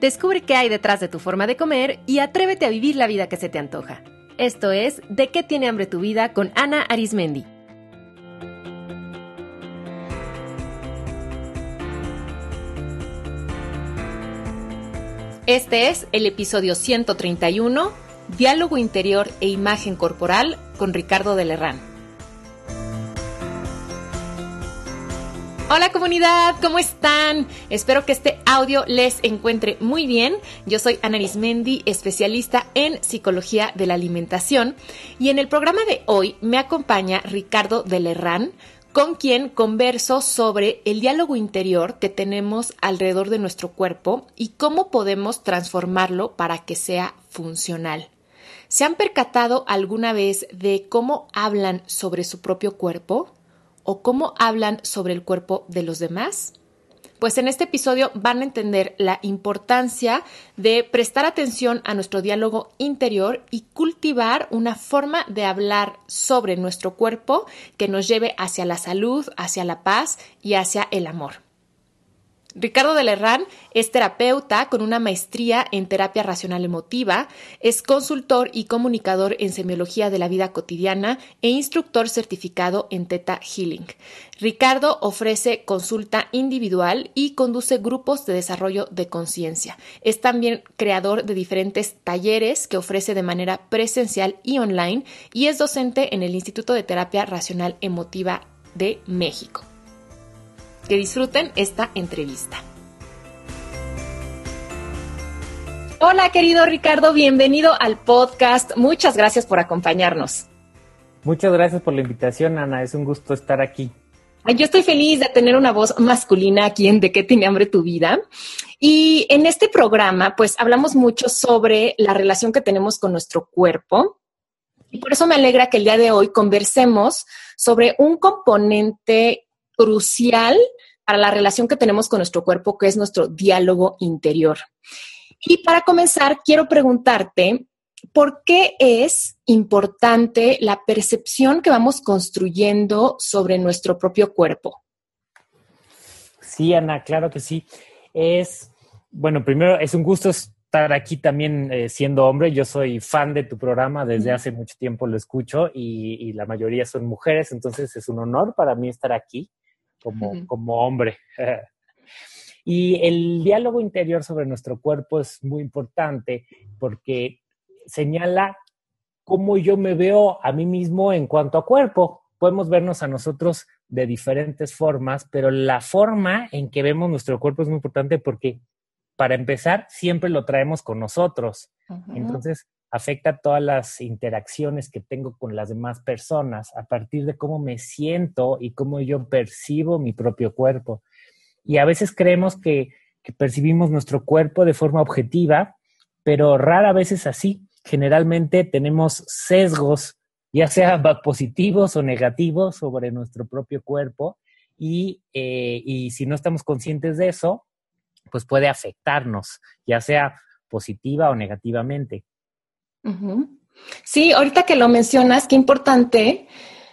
Descubre qué hay detrás de tu forma de comer y atrévete a vivir la vida que se te antoja. Esto es De qué tiene hambre tu vida con Ana Arismendi. Este es el episodio 131, Diálogo interior e imagen corporal con Ricardo de Lerrán. Hola comunidad, ¿cómo están? Espero que este audio les encuentre muy bien. Yo soy Ana Arismendi, especialista en psicología de la alimentación y en el programa de hoy me acompaña Ricardo de Lerrán, con quien converso sobre el diálogo interior que tenemos alrededor de nuestro cuerpo y cómo podemos transformarlo para que sea funcional. ¿Se han percatado alguna vez de cómo hablan sobre su propio cuerpo? O cómo hablan sobre el cuerpo de los demás? Pues en este episodio van a entender la importancia de prestar atención a nuestro diálogo interior y cultivar una forma de hablar sobre nuestro cuerpo que nos lleve hacia la salud, hacia la paz y hacia el amor. Ricardo de Lerrán es terapeuta con una maestría en terapia racional emotiva, es consultor y comunicador en semiología de la vida cotidiana e instructor certificado en Theta Healing. Ricardo ofrece consulta individual y conduce grupos de desarrollo de conciencia. Es también creador de diferentes talleres que ofrece de manera presencial y online y es docente en el Instituto de Terapia Racional Emotiva de México. Que disfruten esta entrevista. Hola, querido Ricardo, bienvenido al podcast. Muchas gracias por acompañarnos. Muchas gracias por la invitación, Ana. Es un gusto estar aquí. Yo estoy feliz de tener una voz masculina aquí en De qué tiene hambre tu vida. Y en este programa, pues hablamos mucho sobre la relación que tenemos con nuestro cuerpo. Y por eso me alegra que el día de hoy conversemos sobre un componente crucial para la relación que tenemos con nuestro cuerpo, que es nuestro diálogo interior. Y para comenzar, quiero preguntarte, ¿por qué es importante la percepción que vamos construyendo sobre nuestro propio cuerpo? Sí, Ana, claro que sí. Es, bueno, primero es un gusto estar aquí también eh, siendo hombre. Yo soy fan de tu programa, desde hace mucho tiempo lo escucho y la mayoría son mujeres, entonces es un honor para mí estar aquí como, hombre. y el diálogo interior sobre nuestro cuerpo es muy importante porque señala cómo yo me veo a mí mismo en cuanto a cuerpo. Podemos vernos a nosotros de diferentes formas, pero la forma en que vemos nuestro cuerpo es muy importante porque, para empezar, siempre lo traemos con nosotros. Entonces, afecta todas las interacciones que tengo con las demás personas a partir de cómo me siento y cómo yo percibo mi propio cuerpo. Y a veces creemos que, percibimos nuestro cuerpo de forma objetiva, pero rara vez es así. Generalmente tenemos sesgos, ya sea positivos o negativos, sobre nuestro propio cuerpo. Y, eh, y si no estamos conscientes de eso, pues puede afectarnos, ya sea positiva o negativamente. Sí, ahorita que lo mencionas, qué importante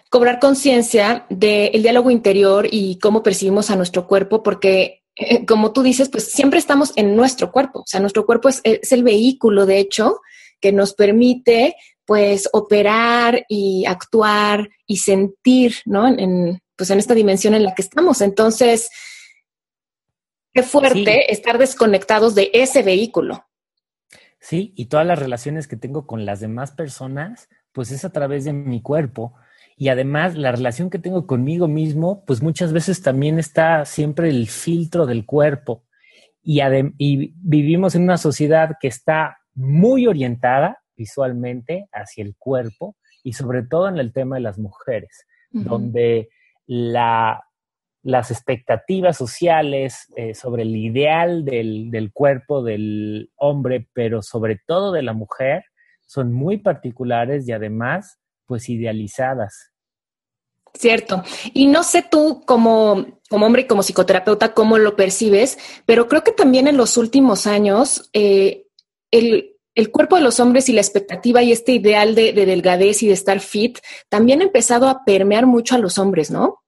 cobrar conciencia del diálogo interior y cómo percibimos a nuestro cuerpo, porque eh, como tú dices, pues siempre estamos en nuestro cuerpo, o sea, nuestro cuerpo es, el vehículo, de hecho, que nos permite pues operar y actuar y sentir, ¿no? En, pues en esta dimensión en la que estamos. Entonces, qué fuerte estar desconectados de ese vehículo. ¿Sí? Y todas las relaciones que tengo con las demás personas, pues es a través de mi cuerpo. Y además la relación que tengo conmigo mismo, pues muchas veces también está siempre el filtro del cuerpo. Y, y vivimos en una sociedad que está muy orientada visualmente hacia el cuerpo y sobre todo en el tema de las mujeres, donde la las expectativas sociales eh, sobre el ideal del, cuerpo del hombre, pero sobre todo de la mujer, son muy particulares y además, pues idealizadas. Cierto. Y no sé tú como, como hombre y como psicoterapeuta cómo lo percibes, pero creo que también en los últimos años eh, el, cuerpo de los hombres y la expectativa y este ideal de, de delgadez y de estar fit también ha empezado a permear mucho a los hombres, ¿no?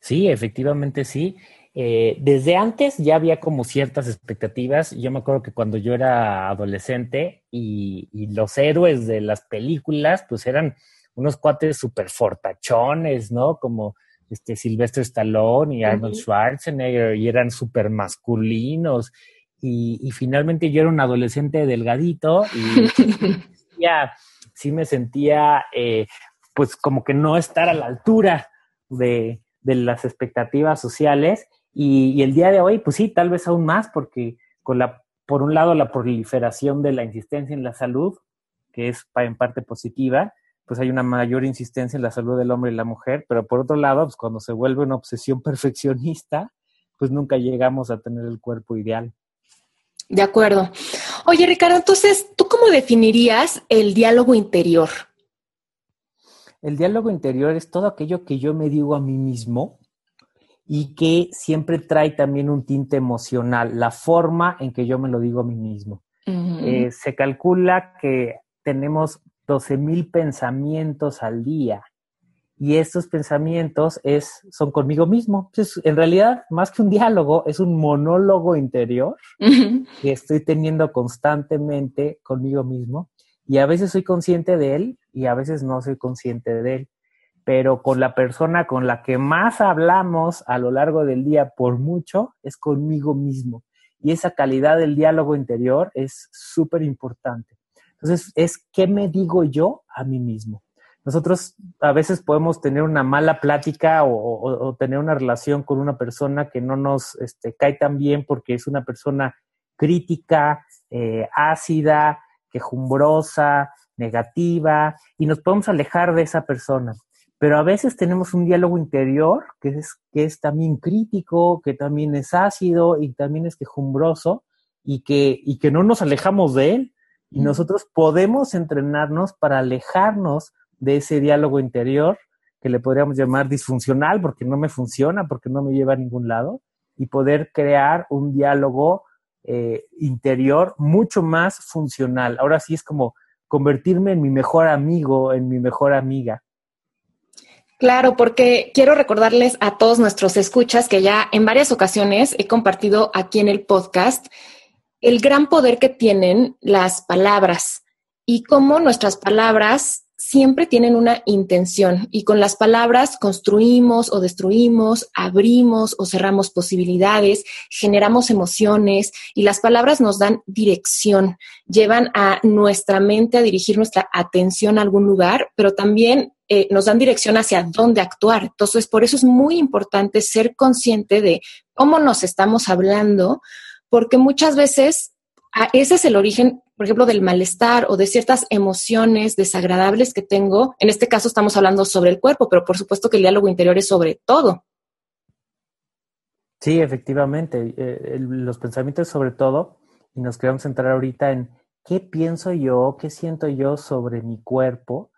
Sí, efectivamente sí. eh, desde antes ya había como ciertas expectativas. Yo me acuerdo que cuando yo era adolescente y, los héroes de las películas, pues eran unos cuates súper fortachones, ¿no? Como este Sylvester Stallone y Arnold Schwarzenegger, y eran súper masculinos. Y, finalmente yo era un adolescente delgadito y ya sí me sentía, eh, pues como que no estar a la altura de, de las expectativas sociales y, el día de hoy, pues sí, tal vez aún más, porque con la, por un lado, la proliferación de la insistencia en la salud, que es en parte positiva, pues hay una mayor insistencia en la salud del hombre y la mujer, pero por otro lado, pues cuando se vuelve una obsesión perfeccionista, pues nunca llegamos a tener el cuerpo ideal. De acuerdo. Oye, Ricardo, entonces, ¿tú cómo definirías el diálogo interior? El diálogo interior es todo aquello que yo me digo a mí mismo y que siempre trae también un tinte emocional, la forma en que yo me lo digo a mí mismo. Eh, se calcula que tenemos 12 mil pensamientos al día y estos pensamientos es, son conmigo mismo. Entonces, en realidad, más que un diálogo, es un monólogo interior que estoy teniendo constantemente conmigo mismo y a veces soy consciente de él y a veces no soy consciente de él pero con la persona con la que más hablamos a lo largo del día por mucho es conmigo mismo. Y esa calidad del diálogo interior es súper importante. Entonces, es qué me digo yo a mí mismo. Nosotros a veces podemos tener una mala plática o, tener una relación con una persona que no nos este, cae tan bien porque es una persona crítica, eh, ácida, quejumbrosa, negativa, y nos podemos alejar de esa persona pero a veces tenemos un diálogo interior que es, que es también crítico, que también es ácido y también es quejumbroso y que, y que no nos alejamos de él. Y nosotros podemos entrenarnos para alejarnos de ese diálogo interior que le podríamos llamar disfuncional porque no me funciona, porque no me lleva a ningún lado, y poder crear un diálogo eh, interior mucho más funcional. Ahora sí es como convertirme en mi mejor amigo, en mi mejor amiga. Claro, porque quiero recordarles a todos nuestros escuchas que ya en varias ocasiones he compartido aquí en el podcast el gran poder que tienen las palabras y cómo nuestras palabras siempre tienen una intención y con las palabras construimos o destruimos, abrimos o cerramos posibilidades, generamos emociones y las palabras nos dan dirección, llevan a nuestra mente a dirigir nuestra atención a algún lugar, pero también eh, nos dan dirección hacia dónde actuar. Entonces, por eso es muy importante ser consciente de cómo nos estamos hablando, porque muchas veces ese es el origen, por ejemplo, del malestar o de ciertas emociones desagradables que tengo. En este caso estamos hablando sobre el cuerpo, pero por supuesto que el diálogo interior es sobre todo. Sí, efectivamente. Eh, los pensamientos sobre todo, y nos queremos centrar ahorita en qué pienso yo, qué siento yo sobre mi cuerpo,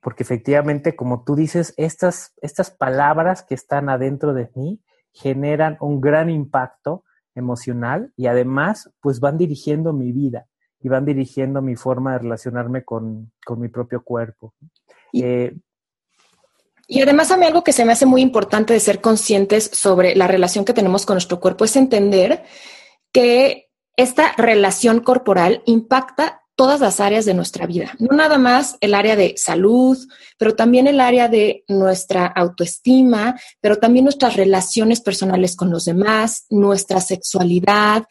porque efectivamente, como tú dices, estas, estas palabras que están adentro de mí generan un gran impacto emocional y además, pues van dirigiendo mi vida y van dirigiendo mi forma de relacionarme con, mi propio cuerpo. Y, eh, y además a mí algo que se me hace muy importante de ser conscientes sobre la relación que tenemos con nuestro cuerpo es entender que esta relación corporal impacta todas las áreas de nuestra vida, no nada más el área de salud, pero también el área de nuestra autoestima, pero también nuestras relaciones personales con los demás, nuestra sexualidad.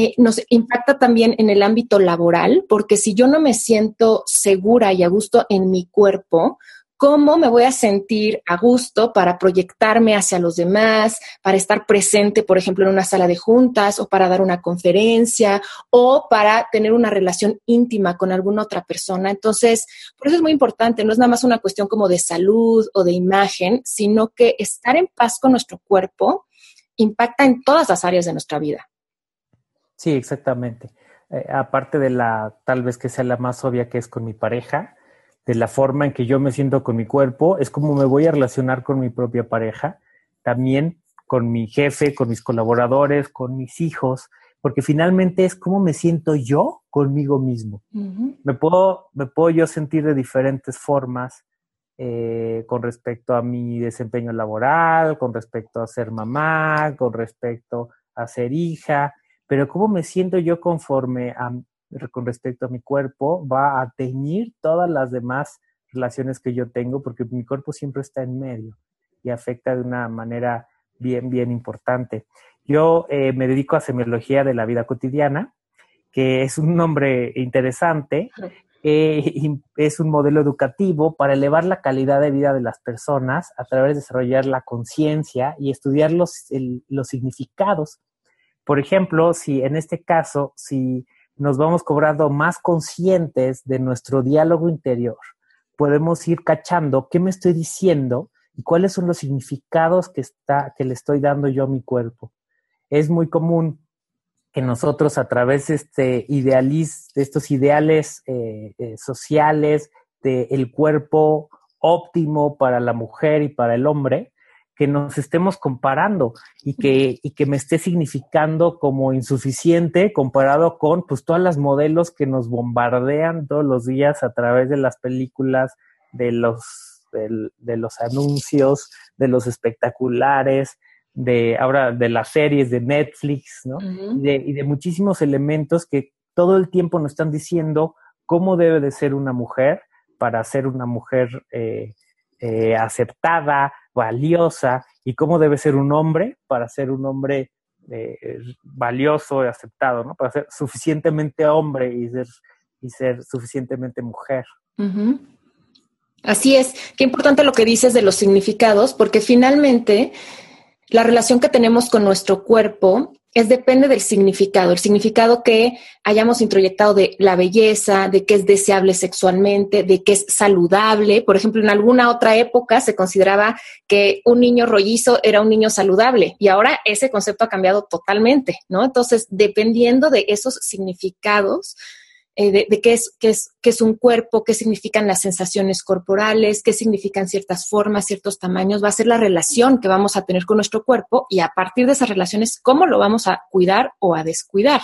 Eh, nos impacta también en el ámbito laboral, porque si yo no me siento segura y a gusto en mi cuerpo, cómo me voy a sentir a gusto para proyectarme hacia los demás, para estar presente, por ejemplo, en una sala de juntas o para dar una conferencia o para tener una relación íntima con alguna otra persona. Entonces, por eso es muy importante, no es nada más una cuestión como de salud o de imagen, sino que estar en paz con nuestro cuerpo impacta en todas las áreas de nuestra vida. Sí, exactamente. Eh, aparte de la, tal vez que sea la más obvia que es con mi pareja, de la forma en que yo me siento con mi cuerpo, es como me voy a relacionar con mi propia pareja, también con mi jefe, con mis colaboradores, con mis hijos, porque finalmente es cómo me siento yo conmigo mismo. me, puedo, me puedo yo sentir de diferentes formas eh, con respecto a mi desempeño laboral, con respecto a ser mamá, con respecto a ser hija, pero cómo me siento yo conforme a, con respecto a mi cuerpo va a teñir todas las demás relaciones que yo tengo, porque mi cuerpo siempre está en medio y afecta de una manera bien, bien importante. Yo eh, me dedico a semiología de la vida cotidiana, que es un nombre interesante, eh, es un modelo educativo para elevar la calidad de vida de las personas a través de desarrollar la conciencia y estudiar los, los significados. Por ejemplo, si en este caso, si nos vamos cobrando más conscientes de nuestro diálogo interior, podemos ir cachando qué me estoy diciendo y cuáles son los significados que, está, que le estoy dando yo a mi cuerpo. Es muy común que nosotros a través de, este idealiz, de estos ideales eh, eh, sociales, del cuerpo óptimo para la mujer y para el hombre, que nos estemos comparando y que, y que me esté significando como insuficiente comparado con pues todas las modelos que nos bombardean todos los días a través de las películas, de los de, los anuncios, de los espectaculares, de ahora de las series de Netflix, ¿no? y, de, muchísimos elementos que todo el tiempo nos están diciendo cómo debe de ser una mujer para ser una mujer eh, eh, aceptada, valiosa, y cómo debe ser un hombre para ser un hombre eh, valioso y aceptado, ¿no? Para ser suficientemente hombre y ser, y ser suficientemente mujer. Así es, qué importante lo que dices de los significados, porque finalmente la relación que tenemos con nuestro cuerpo es depende del significado, el significado que hayamos introyectado de la belleza, de que es deseable sexualmente, de que es saludable. Por ejemplo, en alguna otra época se consideraba que un niño rollizo era un niño saludable y ahora ese concepto ha cambiado totalmente, ¿no? Entonces, dependiendo de esos significados, eh, de, qué, es, qué, es, qué es un cuerpo, qué significan las sensaciones corporales, qué significan ciertas formas, ciertos tamaños, va a ser la relación que vamos a tener con nuestro cuerpo y a partir de esas relaciones, cómo lo vamos a cuidar o a descuidar.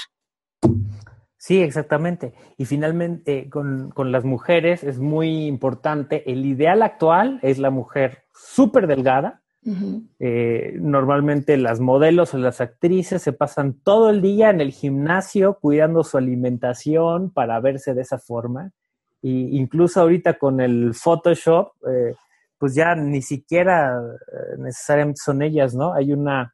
Sí, exactamente. Y finalmente, con, con, las mujeres es muy importante. El ideal actual es la mujer súper delgada, eh, normalmente las modelos o las actrices se pasan todo el día en el gimnasio cuidando su alimentación para verse de esa forma. Y incluso ahorita con el Photoshop, eh, pues ya ni siquiera eh, necesariamente son ellas, ¿no? Hay una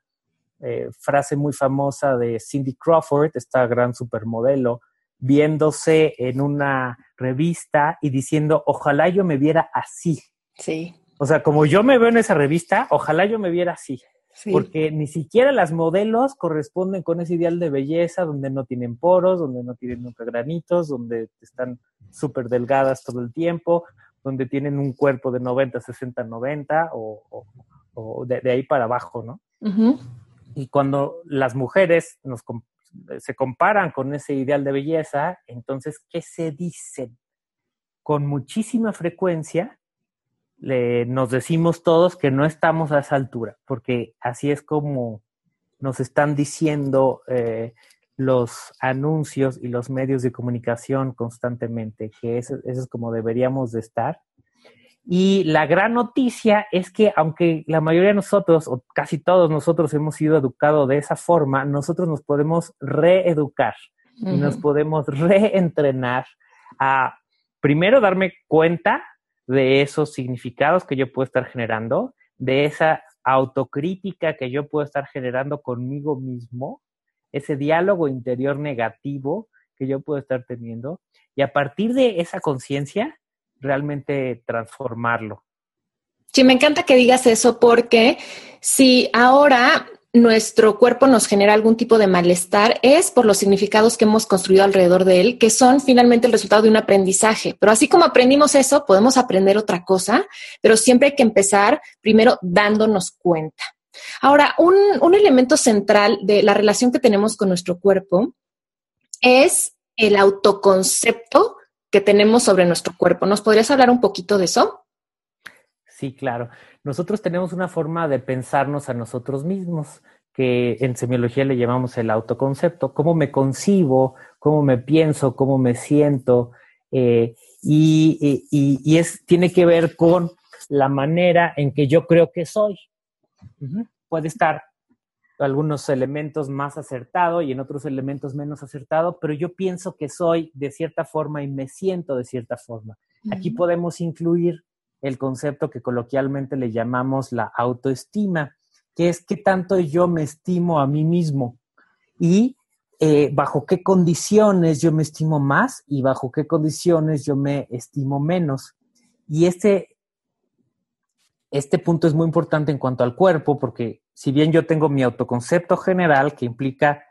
frase muy famosa de Cindy Crawford, esta gran supermodelo, viéndose en una revista y diciendo, ojalá yo me viera así. Sí. O sea, como yo me veo en esa revista, ojalá yo me viera así. Porque ni siquiera las modelos corresponden con ese ideal de belleza donde no tienen poros, donde no tienen nunca granitos, donde están súper delgadas todo el tiempo, donde tienen un cuerpo de 90, 60, 90 o, de, ahí para abajo, ¿no? Y cuando las mujeres nos, se comparan con ese ideal de belleza, entonces, ¿qué se dicen? Con muchísima frecuencia nos decimos todos que no estamos a esa altura, porque así es como nos están diciendo eh, los anuncios y los medios de comunicación constantemente, que eso, es como deberíamos de estar. Y la gran noticia es que aunque la mayoría de nosotros, o casi todos nosotros hemos sido educados de esa forma, nosotros nos podemos reeducar y nos podemos reentrenar a primero darme cuenta de esos significados que yo puedo estar generando, de esa autocrítica que yo puedo estar generando conmigo mismo, ese diálogo interior negativo que yo puedo estar teniendo, y a partir de esa conciencia, realmente transformarlo. Sí, me encanta que digas eso porque si ahora nuestro cuerpo nos genera algún tipo de malestar es por los significados que hemos construido alrededor de él, que son finalmente el resultado de un aprendizaje. Pero así como aprendimos eso, podemos aprender otra cosa, pero siempre hay que empezar primero dándonos cuenta. Ahora, un, un elemento central de la relación que tenemos con nuestro cuerpo es el autoconcepto que tenemos sobre nuestro cuerpo. ¿Nos podrías hablar un poquito de eso? Sí, claro nosotros tenemos una forma de pensarnos a nosotros mismos, que en semiología le llamamos el autoconcepto, cómo me concibo, cómo me pienso, cómo me siento, eh, y, es, tiene que ver con la manera en que yo creo que soy. Puede estar algunos elementos más acertado y en otros elementos menos acertado, pero yo pienso que soy de cierta forma y me siento de cierta forma. Aquí podemos incluir el concepto que coloquialmente le llamamos la autoestima, que es qué tanto yo me estimo a mí mismo y eh, bajo qué condiciones yo me estimo más y bajo qué condiciones yo me estimo menos. Y este, este punto es muy importante en cuanto al cuerpo, porque si bien yo tengo mi autoconcepto general que implica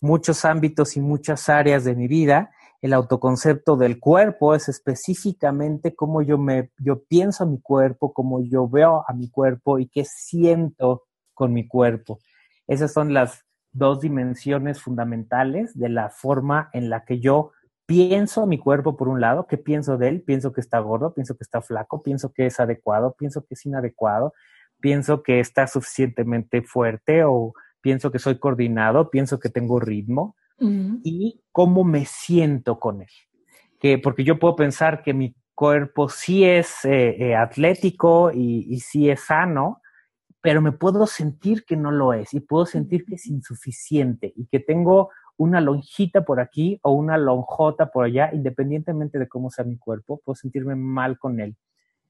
muchos ámbitos y muchas áreas de mi vida, el autoconcepto del cuerpo es específicamente cómo yo me yo pienso a mi cuerpo, cómo yo veo a mi cuerpo y qué siento con mi cuerpo. Esas son las dos dimensiones fundamentales de la forma en la que yo pienso a mi cuerpo por un lado, qué pienso de él, pienso que está gordo, pienso que está flaco, pienso que es adecuado, pienso que es inadecuado, pienso que está suficientemente fuerte o pienso que soy coordinado, pienso que tengo ritmo y cómo me siento con él. Que, porque yo puedo pensar que mi cuerpo sí es eh, eh, atlético y, y sí es sano, pero me puedo sentir que no lo es y puedo sentir que es insuficiente y que tengo una lonjita por aquí o una lonjota por allá, independientemente de cómo sea mi cuerpo, puedo sentirme mal con él.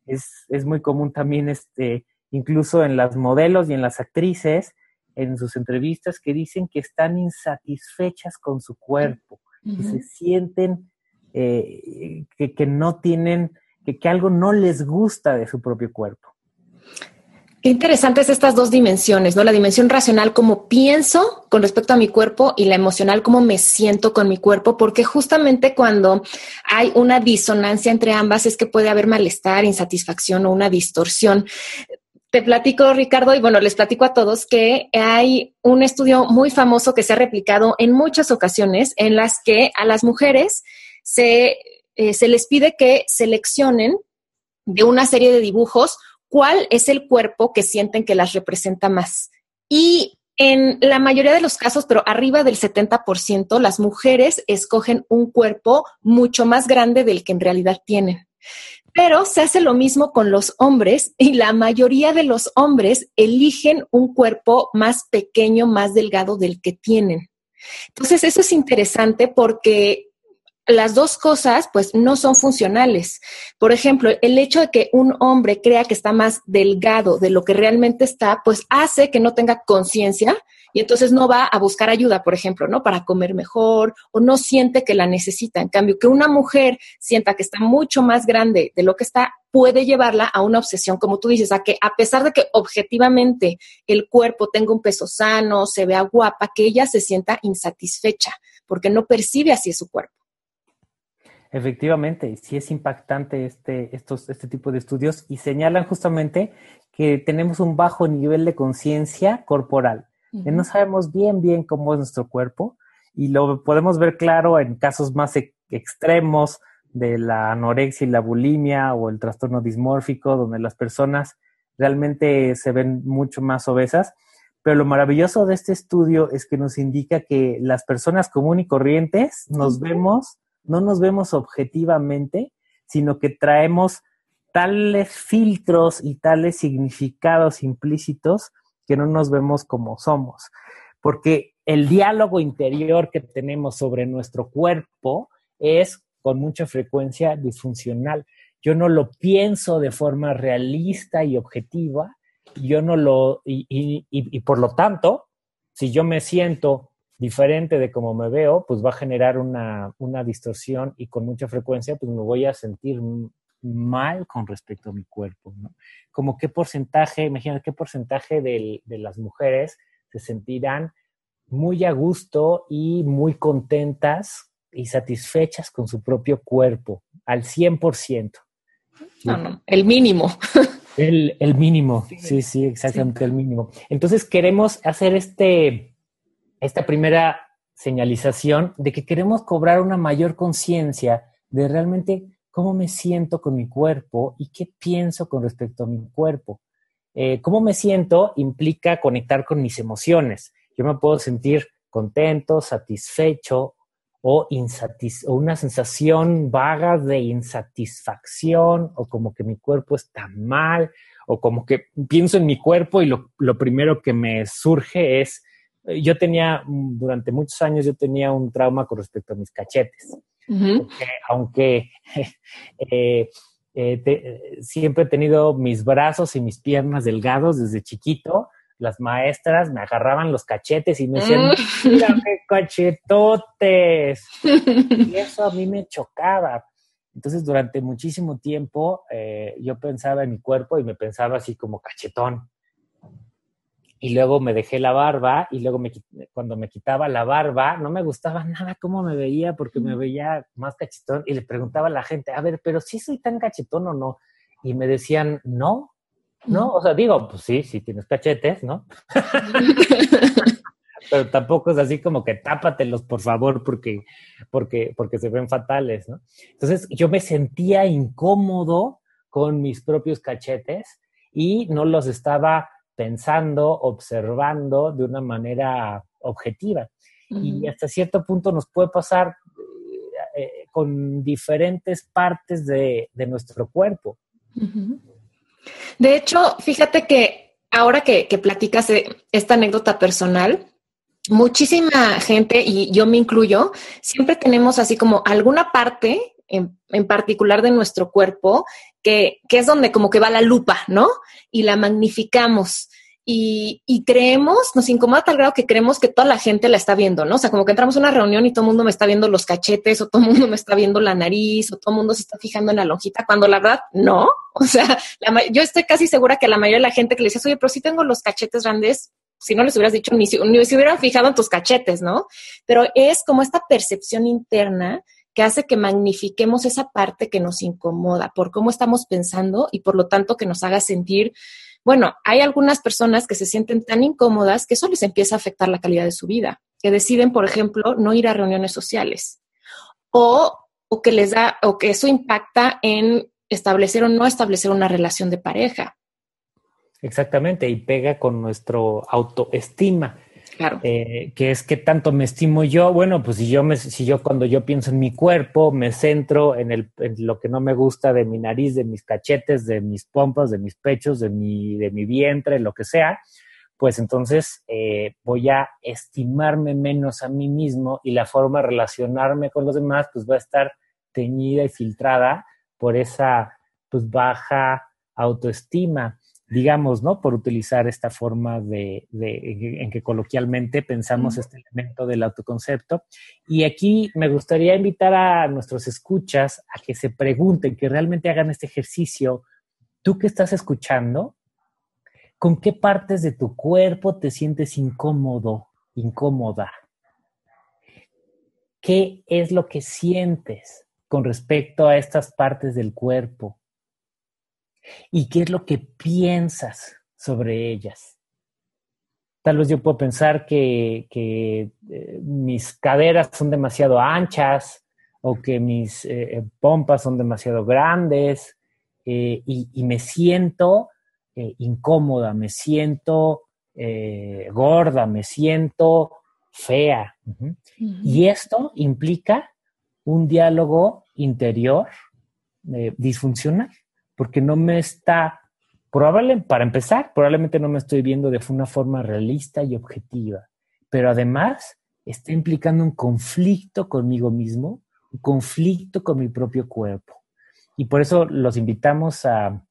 Es, es muy común también, este, incluso en las modelos y en las actrices, en sus entrevistas, que dicen que están insatisfechas con su cuerpo, que se sienten eh, que, que, no tienen, que, que algo no les gusta de su propio cuerpo. Qué interesantes estas dos dimensiones, ¿no? La dimensión racional, como pienso con respecto a mi cuerpo y la emocional, cómo me siento con mi cuerpo, porque justamente cuando hay una disonancia entre ambas es que puede haber malestar, insatisfacción o una distorsión. Te platico, Ricardo, y bueno, les platico a todos que hay un estudio muy famoso que se ha replicado en muchas ocasiones en las que a las mujeres se, eh, se les pide que seleccionen de una serie de dibujos cuál es el cuerpo que sienten que las representa más. Y en la mayoría de los casos, pero arriba del 70%, las mujeres escogen un cuerpo mucho más grande del que en realidad tienen. Pero se hace lo mismo con los hombres y la mayoría de los hombres eligen un cuerpo más pequeño, más delgado del que tienen. Entonces, eso es interesante porque las dos cosas pues no son funcionales. Por ejemplo, el hecho de que un hombre crea que está más delgado de lo que realmente está, pues hace que no tenga conciencia y entonces no va a buscar ayuda, por ejemplo, ¿no? Para comer mejor o no siente que la necesita. En cambio, que una mujer sienta que está mucho más grande de lo que está, puede llevarla a una obsesión, como tú dices, a que a pesar de que objetivamente el cuerpo tenga un peso sano, se vea guapa, que ella se sienta insatisfecha porque no percibe así su cuerpo. Efectivamente, sí es impactante este, estos, este tipo de estudios y señalan justamente que tenemos un bajo nivel de conciencia corporal, no sabemos bien, bien cómo es nuestro cuerpo y lo podemos ver claro en casos más e, extremos de la anorexia y la bulimia o el trastorno dismórfico, donde las personas realmente se ven mucho más obesas. Pero lo maravilloso de este estudio es que nos indica que las personas comunes y corrientes nos vemos no nos vemos objetivamente, sino que traemos tales filtros y tales significados implícitos que no nos vemos como somos. Porque el diálogo interior que tenemos sobre nuestro cuerpo es con mucha frecuencia disfuncional. Yo no lo pienso de forma realista y objetiva, yo no lo, y, por lo tanto, si yo me siento diferente de cómo me veo, pues va a generar una, distorsión y con mucha frecuencia pues me voy a sentir mal con respecto a mi cuerpo, ¿no? Como qué porcentaje, imagínate qué porcentaje de, de las mujeres se sentirán muy a gusto y muy contentas y satisfechas con su propio cuerpo, al 100%. No, no, el mínimo. El, el mínimo, sí, sí, exactamente el mínimo. Entonces queremos hacer este, esta primera señalización de que queremos cobrar una mayor conciencia de realmente cómo me siento con mi cuerpo y qué pienso con respecto a mi cuerpo. Eh, cómo me siento implica conectar con mis emociones. Yo me puedo sentir contento, satisfecho o, una sensación vaga de insatisfacción o como que mi cuerpo está mal o como que pienso en mi cuerpo y lo, primero que me surge es, eh, yo tenía, mm, durante muchos años yo tenía un trauma con respecto a mis cachetes. Aunque eh, eh, siempre he tenido mis brazos y mis piernas delgados desde chiquito, las maestras me agarraban los cachetes y me decían, mm. cachetotes. Y eso a mí me chocaba. Entonces, durante muchísimo tiempo, eh, yo pensaba en mi cuerpo y me pensaba así como cachetón. Y luego me dejé la barba y luego me, cuando me quitaba la barba, no me gustaba nada cómo me veía porque me veía más cachetón y le preguntaba a la gente, a ver, pero si soy tan cachetón o no. Y me decían, no, ¿no? O sea, digo, pues sí, sí tienes cachetes, ¿no? Pero tampoco es así como que tápatelos, por favor, porque, porque, porque se ven fatales, ¿no? Entonces yo me sentía incómodo con mis propios cachetes y no los estaba pensando, observando de una manera objetiva. Y hasta cierto punto nos puede pasar eh, eh, con diferentes partes de, nuestro cuerpo. De hecho, fíjate que ahora que, platicas esta anécdota personal, muchísima gente, y yo me incluyo, siempre tenemos así como alguna parte en, particular de nuestro cuerpo que, que, es donde como que va la lupa, ¿no? Y la magnificamos y, y, creemos, nos incomoda tal grado que creemos que toda la gente la está viendo, ¿no? O sea, como que entramos a una reunión y todo el mundo me está viendo los cachetes o todo el mundo me está viendo la nariz o todo el mundo se está fijando en la lonjita, cuando la verdad no. O sea, yo estoy casi segura que la mayoría de la gente que le dices, oye, pero si tengo los cachetes grandes, si no les hubieras dicho, ni si, ni si hubieran fijado en tus cachetes, ¿no? Pero es como esta percepción interna que hace que magnifiquemos esa parte que nos incomoda por cómo estamos pensando y por lo tanto que nos haga sentir bueno, hay algunas personas que se sienten tan incómodas que eso les empieza a afectar la calidad de su vida, que deciden, por ejemplo, no ir a reuniones sociales o, o que les da o que eso impacta en establecer o no establecer una relación de pareja. Exactamente, y pega con nuestro autoestima. Claro. Eh, que es que tanto me estimo yo. Bueno, pues si yo, me, si yo cuando yo pienso en mi cuerpo, me centro en, el, en lo que no me gusta de mi nariz, de mis cachetes, de mis pompas, de mis pechos, de mi, de mi vientre, lo que sea, pues entonces eh, voy a estimarme menos a mí mismo y la forma de relacionarme con los demás, pues va a estar teñida y filtrada por esa pues baja autoestima digamos, ¿no? Por utilizar esta forma de, en que coloquialmente pensamos este elemento del autoconcepto. Y aquí me gustaría invitar a nuestros escuchas a que se pregunten, que realmente hagan este ejercicio. Tú que estás escuchando, ¿con qué partes de tu cuerpo te sientes incómodo, incómoda? ¿Qué es lo que sientes con respecto a estas partes del cuerpo? Y qué es lo que piensas sobre ellas. Tal vez yo puedo pensar que, eh, mis caderas son demasiado anchas o que mis eh, eh, pompas son demasiado grandes y, me siento incómoda, me siento gorda, me siento fea. Y esto implica un diálogo interior disfuncional porque no me está, probablemente, para empezar, probablemente no me estoy viendo de una forma realista y objetiva, pero además está implicando un conflicto conmigo mismo, un conflicto con mi propio cuerpo. Y por eso los invitamos a,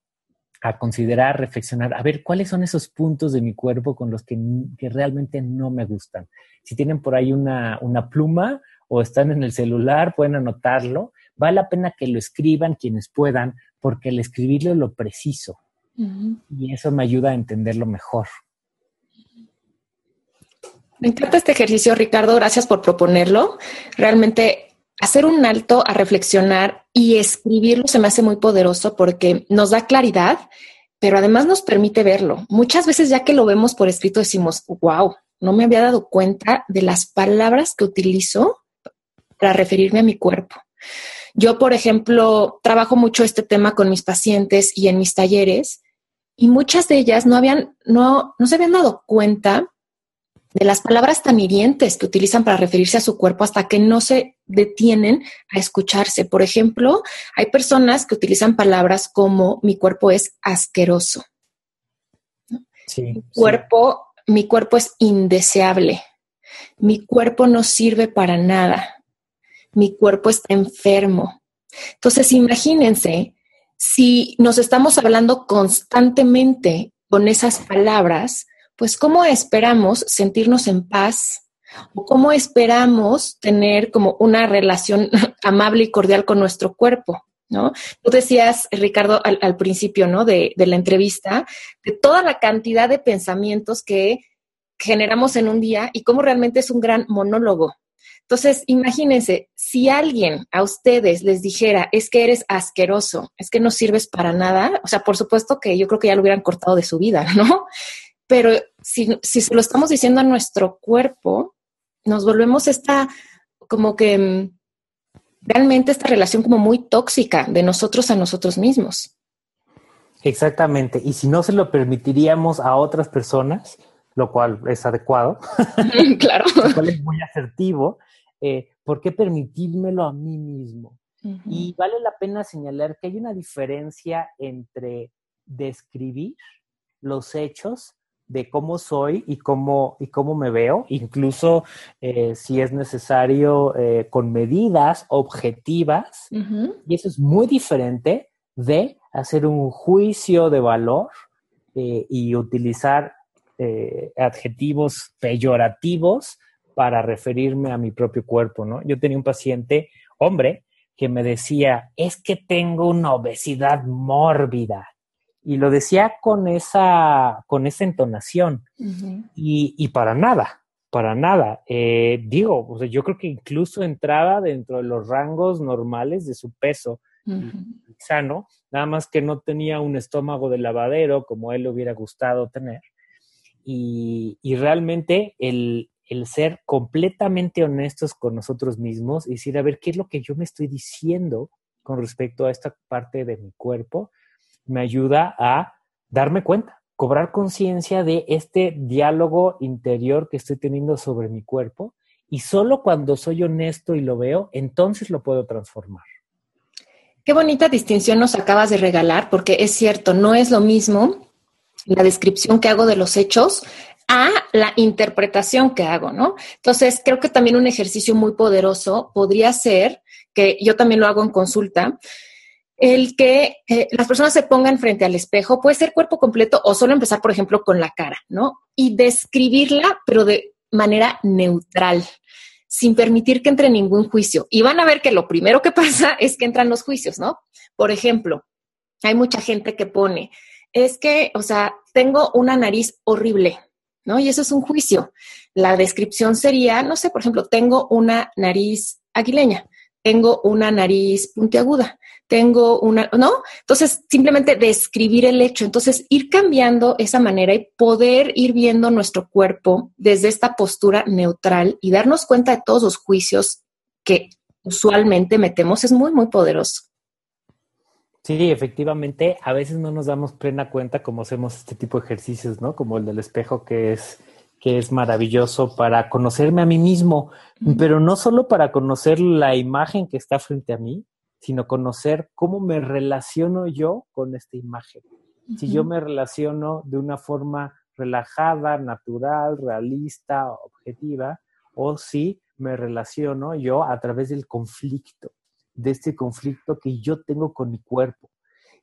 a considerar, reflexionar, a ver cuáles son esos puntos de mi cuerpo con los que, que realmente no me gustan. Si tienen por ahí una, una pluma o están en el celular, pueden anotarlo. Vale la pena que lo escriban quienes puedan, porque el escribirlo lo preciso. Y eso me ayuda a entenderlo mejor. Me encanta este ejercicio, Ricardo. Gracias por proponerlo. Realmente hacer un alto a reflexionar y escribirlo se me hace muy poderoso porque nos da claridad, pero además nos permite verlo. Muchas veces ya que lo vemos por escrito decimos, wow, no me había dado cuenta de las palabras que utilizo para referirme a mi cuerpo. Yo, por ejemplo, trabajo mucho este tema con mis pacientes y en mis talleres y muchas de ellas no habían, no, no se habían dado cuenta de las palabras tan hirientes que utilizan para referirse a su cuerpo hasta que no se detienen a escucharse. Por ejemplo, hay personas que utilizan palabras como mi cuerpo es asqueroso. mi cuerpo, mi cuerpo es indeseable. Mi cuerpo no sirve para nada. Mi cuerpo está enfermo. Entonces, imagínense si nos estamos hablando constantemente con esas palabras, pues ¿cómo esperamos sentirnos en paz? ¿O cómo esperamos tener como una relación amable y cordial con nuestro cuerpo? ¿No? Tú decías, Ricardo, al, principio, ¿no? De, de la entrevista, de toda la cantidad de pensamientos que generamos en un día y cómo realmente es un gran monólogo. Entonces, imagínense, si alguien a ustedes les dijera, es que eres asqueroso, es que no sirves para nada, o sea, por supuesto que yo creo que ya lo hubieran cortado de su vida, ¿no? Pero si, si se lo estamos diciendo a nuestro cuerpo, nos volvemos esta, como que mm, realmente esta relación como muy tóxica de nosotros a nosotros mismos. Exactamente. Y si no se lo permitiríamos a otras personas, lo cual es adecuado, claro. lo cual es muy asertivo, eh, ¿por qué permitírmelo a mí mismo? Y vale la pena señalar que hay una diferencia entre describir los hechos de cómo soy y cómo, y cómo me veo, incluso eh, si es necesario eh, con medidas objetivas. Y eso es muy diferente de hacer un juicio de valor y utilizar adjetivos peyorativos para referirme a mi propio cuerpo, ¿no? Yo tenía un paciente, hombre, que me decía, es que tengo una obesidad mórbida. Y lo decía con esa, con esa entonación. y, para nada, para nada. Eh, digo, o sea, yo creo que incluso entraba dentro de los rangos normales de su peso sano, nada más que no tenía un estómago de lavadero como a él le hubiera gustado tener. Y, y realmente el, el ser completamente honestos con nosotros mismos y decir, a ver, ¿qué es lo que yo me estoy diciendo con respecto a esta parte de mi cuerpo? Me ayuda a darme cuenta, cobrar conciencia de este diálogo interior que estoy teniendo sobre mi cuerpo y solo cuando soy honesto y lo veo, entonces lo puedo transformar. Qué bonita distinción nos acabas de regalar, porque es cierto, no es lo mismo la descripción que hago de los hechos a la interpretación que hago, ¿no? Entonces, creo que también un ejercicio muy poderoso podría ser, que yo también lo hago en consulta, el que eh, las personas se pongan frente al espejo, puede ser cuerpo completo o solo empezar, por ejemplo, con la cara, ¿no? Y describirla, pero de manera neutral, sin permitir que entre ningún juicio. Y van a ver que lo primero que pasa es que entran los juicios, ¿no? Por ejemplo, hay mucha gente que pone, es que, o sea, tengo una nariz horrible, ¿no? Y eso es un juicio. La descripción sería, no sé, por ejemplo, tengo una nariz aguileña, tengo una nariz puntiaguda, tengo una, ¿no? Entonces, simplemente describir el hecho, entonces ir cambiando esa manera y poder ir viendo nuestro cuerpo desde esta postura neutral y darnos cuenta de todos los juicios que usualmente metemos es muy, muy poderoso. Sí, efectivamente, a veces no nos damos plena cuenta cómo hacemos este tipo de ejercicios, ¿no? Como el del espejo que es que es maravilloso para conocerme a mí mismo, pero no solo para conocer la imagen que está frente a mí, sino conocer cómo me relaciono yo con esta imagen. Si yo me relaciono de una forma relajada, natural, realista, objetiva, o si me relaciono yo a través del conflicto de este conflicto que yo tengo con mi cuerpo.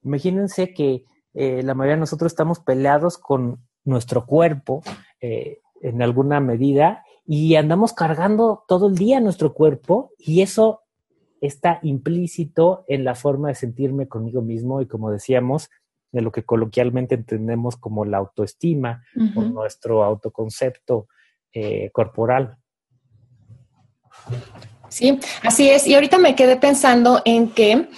Imagínense que eh, la mayoría de nosotros estamos peleados con nuestro cuerpo eh, en alguna medida y andamos cargando todo el día nuestro cuerpo y eso está implícito en la forma de sentirme conmigo mismo y como decíamos, de lo que coloquialmente entendemos como la autoestima o nuestro autoconcepto eh, corporal. Sí, así es. Y ahorita me quedé pensando en que,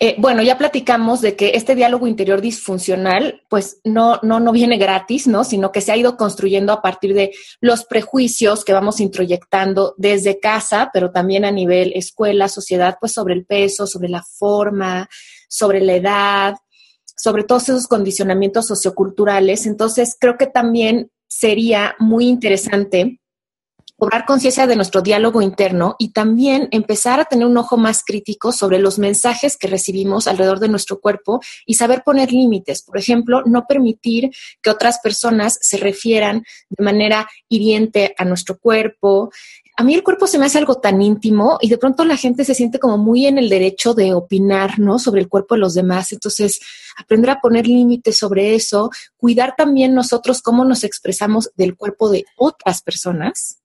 eh, bueno, ya platicamos de que este diálogo interior disfuncional, pues no, no, no viene gratis, ¿no? Sino que se ha ido construyendo a partir de los prejuicios que vamos introyectando desde casa, pero también a nivel escuela, sociedad, pues sobre el peso, sobre la forma, sobre la edad, sobre todos esos condicionamientos socioculturales. Entonces, creo que también sería muy interesante cobrar conciencia de nuestro diálogo interno y también empezar a tener un ojo más crítico sobre los mensajes que recibimos alrededor de nuestro cuerpo y saber poner límites. Por ejemplo, no permitir que otras personas se refieran de manera hiriente a nuestro cuerpo. A mí el cuerpo se me hace algo tan íntimo y de pronto la gente se siente como muy en el derecho de opinar, ¿no? Sobre el cuerpo de los demás. Entonces, aprender a poner límites sobre eso, cuidar también nosotros cómo nos expresamos del cuerpo de otras personas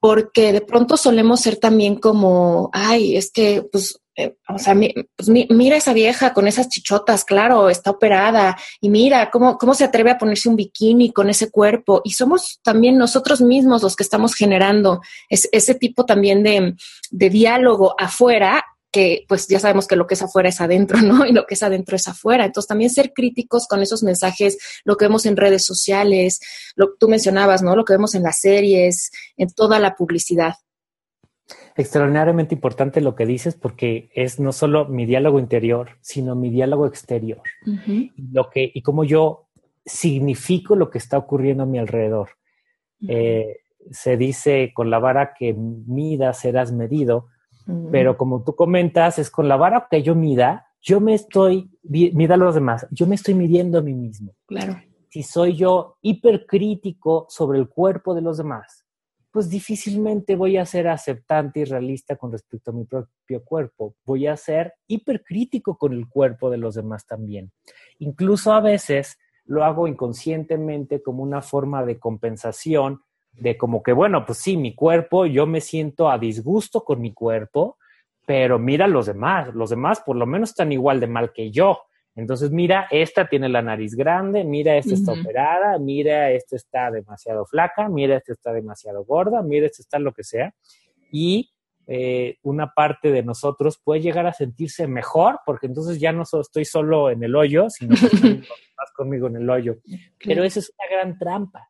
porque de pronto solemos ser también como, ay, es que, pues, eh, o sea, pues, mira esa vieja con esas chichotas, claro, está operada, y mira cómo, cómo se atreve a ponerse un bikini con ese cuerpo. Y somos también nosotros mismos los que estamos generando ese tipo también de diálogo afuera que pues ya sabemos que lo que es afuera es adentro, ¿no? Y lo que es adentro es afuera. Entonces también ser críticos con esos mensajes, lo que vemos en redes sociales, lo que tú mencionabas, ¿no? Lo que vemos en las series, en toda la publicidad. Extraordinariamente importante lo que dices porque es no solo mi diálogo interior, sino mi diálogo exterior. Lo que, y cómo yo significo lo que está ocurriendo a mi alrededor. Eh, se dice con la vara que mida serás medido, pero como tú comentas, es con la vara que yo mida, yo me estoy, mida a los demás, yo me estoy midiendo a mí mismo. Claro. Si soy yo hipercrítico sobre el cuerpo de los demás, pues difícilmente voy a ser aceptante y realista con respecto a mi propio cuerpo. Voy a ser hipercrítico con el cuerpo de los demás también. Incluso a veces lo hago inconscientemente como una forma de compensación de como que, bueno, pues sí, mi cuerpo, yo me siento a disgusto con mi cuerpo, pero mira los demás, los demás por lo menos están igual de mal que yo. Entonces, mira, esta tiene la nariz grande, mira, esta está operada, mira, esta está demasiado flaca, mira, esta está demasiado gorda, mira, esta está lo que sea. Y eh, una parte de nosotros puede llegar a sentirse mejor, porque entonces ya no estoy solo en el hoyo, sino que estoy más conmigo en el hoyo. Pero esa es una gran trampa